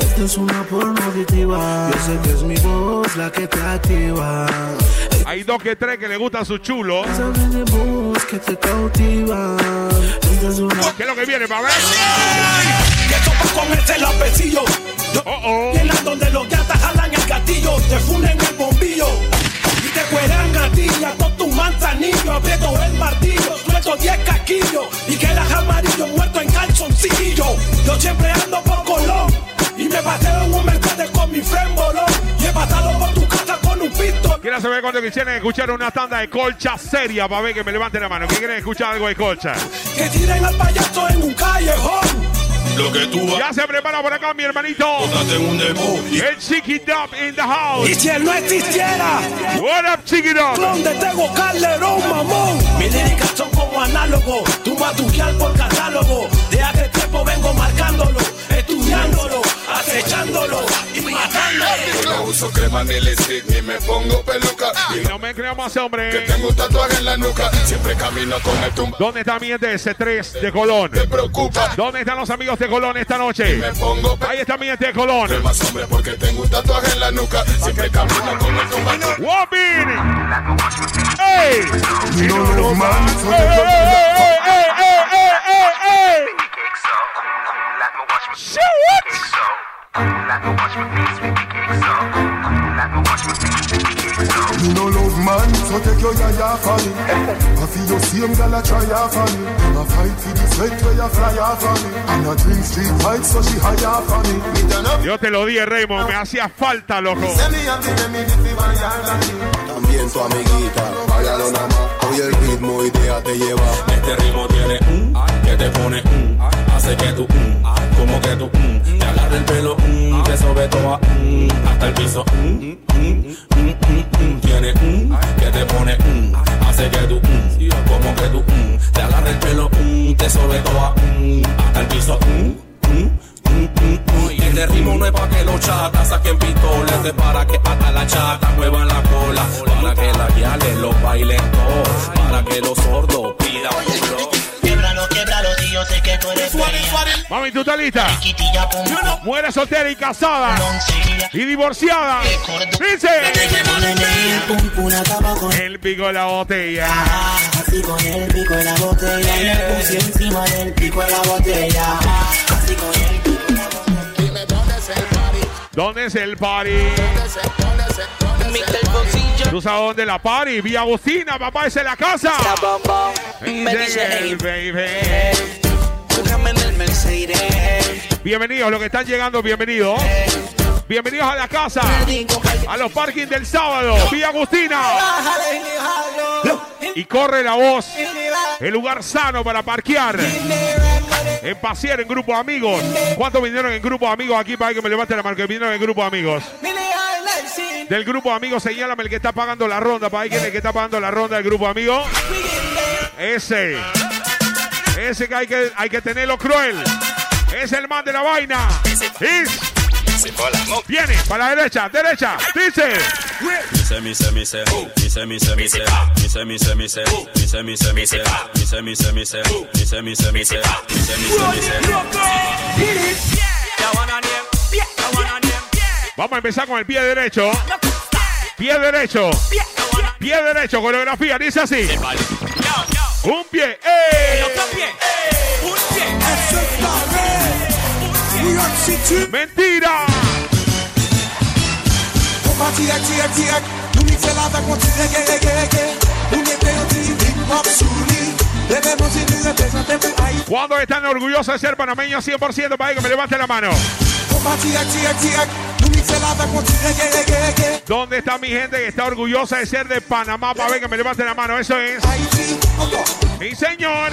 Esta es una porno auditiva. Yo sé que es mi voz la que te activa. Hay dos que tres que le gustan su chulo. Que te cautiva. Esta es una ¿Qué es lo que viene, pa' ver? Que pa' comerse los besillos. Llenan donde los gatas jalan el gatillo, te funden el bombillo. Y te cueran manzanillo, aprieto el martillo, suelto 10 casquillos. Y quedas amarillo muerto en calzoncillo. Yo siempre ando por Colón. Y me paseo en un Mercedes con mi friend Bolón. Y he pasado por tu casa con un pistol. Quiero saber cuánto quisieran escuchar una tanda de colcha seria para ver que me levante la mano. ¿Quién quiere escuchar algo de colcha? Que tiren al payaso en un callejón. Lo que tú vas. Ya se prepara por acá, mi hermanito. Póngate un demo. El Chiqui Dub in the house. Y si él no existiera, What up, Chiqui Dub? donde tengo Calderón, mamón. Mis líricas son como análogos, tú vas a por catálogo. De hace tiempo vengo marcándolo, estudiándolo, acechándolo y matándolo. No uso crema ni lipstick ni me pongo peluca. Y no me ese Que hombre. tengo un tatuaje en la nuca. Siempre camino con el tumba. ¿Dónde está mi gente de C3 de Colón? Te preocupa. ¿Dónde están los amigos de Colón esta noche? Me pongo Ahí está mi gente de Colón. Soy más hombre porque tengo un tatuaje en la nuca. Siempre camino con el tumba. ¡Ey! No, man. ¡Ey, ey, ey, ey, ey, ey, ey! Yo te lo di, Raymond, me hacía falta, loco. También tu amiguita, váyalo nada. Hoy el ritmo idea te lleva. Este ritmo tiene un que te pone un, hace que tú un, como que tú un, te agarra el pelo un, te sobe toda un, hasta el piso un, un, un, un, un, tiene un que te pone un, hace que tú un, como que tú un, te agarra el pelo un, te sobe toda un, hasta el piso un, un, un, un, un. Este ritmo no es pa' que los chatas saquen pistolas, es para que hasta la chata muevan la cola, para que las guiales lo bailen todos, para que los sordos pidan puro. Quiebralo, quiebralo, si yo sé que tú eres fría. Mami, ¿tú estás lista? Muere soltera y casada. Y divorciada. Dice. El pico de la botella. Así con el pico de la botella y me puse encima del pico de la botella. Así con el pico de la botella. Dime dónde es el party. ¿Dónde es el party? ¿Dónde es el, dónde es el, dónde es el party? ¿Tú sabes dónde es la party? Vía Agustina, papá, esa es la casa. Me dice, hey, baby. Bienvenidos, los que están llegando, bienvenidos. Bienvenidos a la casa. A los parkings del sábado. Vía Agustina. Y corre la voz. El lugar sano para parquear. En pasear en grupo de amigos. ¿Cuántos vinieron en grupo de amigos aquí para que me levante la mano? Que vinieron en grupo de amigos. Del grupo de amigos, señálame el que está pagando la ronda. Para quién es el que está pagando la ronda del grupo de amigos. Ese. Ese que hay que, hay que tenerlo cruel. Es el man de la vaina. Is. Viene para la derecha, derecha. Dice. Mise, mise, mise, mise, mise, mise, mise, mise, mise, mise, mise, mise, mise, mise, mise, mise, mise, mise, mise, mise, Vamos a empezar con el pie derecho. Pie derecho. Pie derecho, coreografía, dice así. Un pie, ey. El pie, ey. Un pie. Eso es la red. New York City. Mentira. Compartir, están orgullosos de ser panameños 100%? Para que me levante la mano. ¿Dónde está mi gente que está orgullosa de ser de Panamá para ver que me levante la mano? Eso es. Mi señor.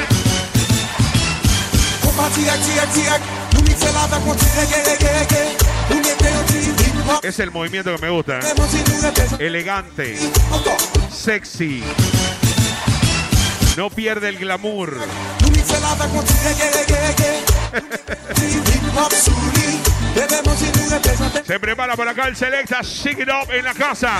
Es el movimiento que me gusta. Elegante. Sexy. No pierde el glamour. Se prepara por acá el Selecta Shake It Up en la casa.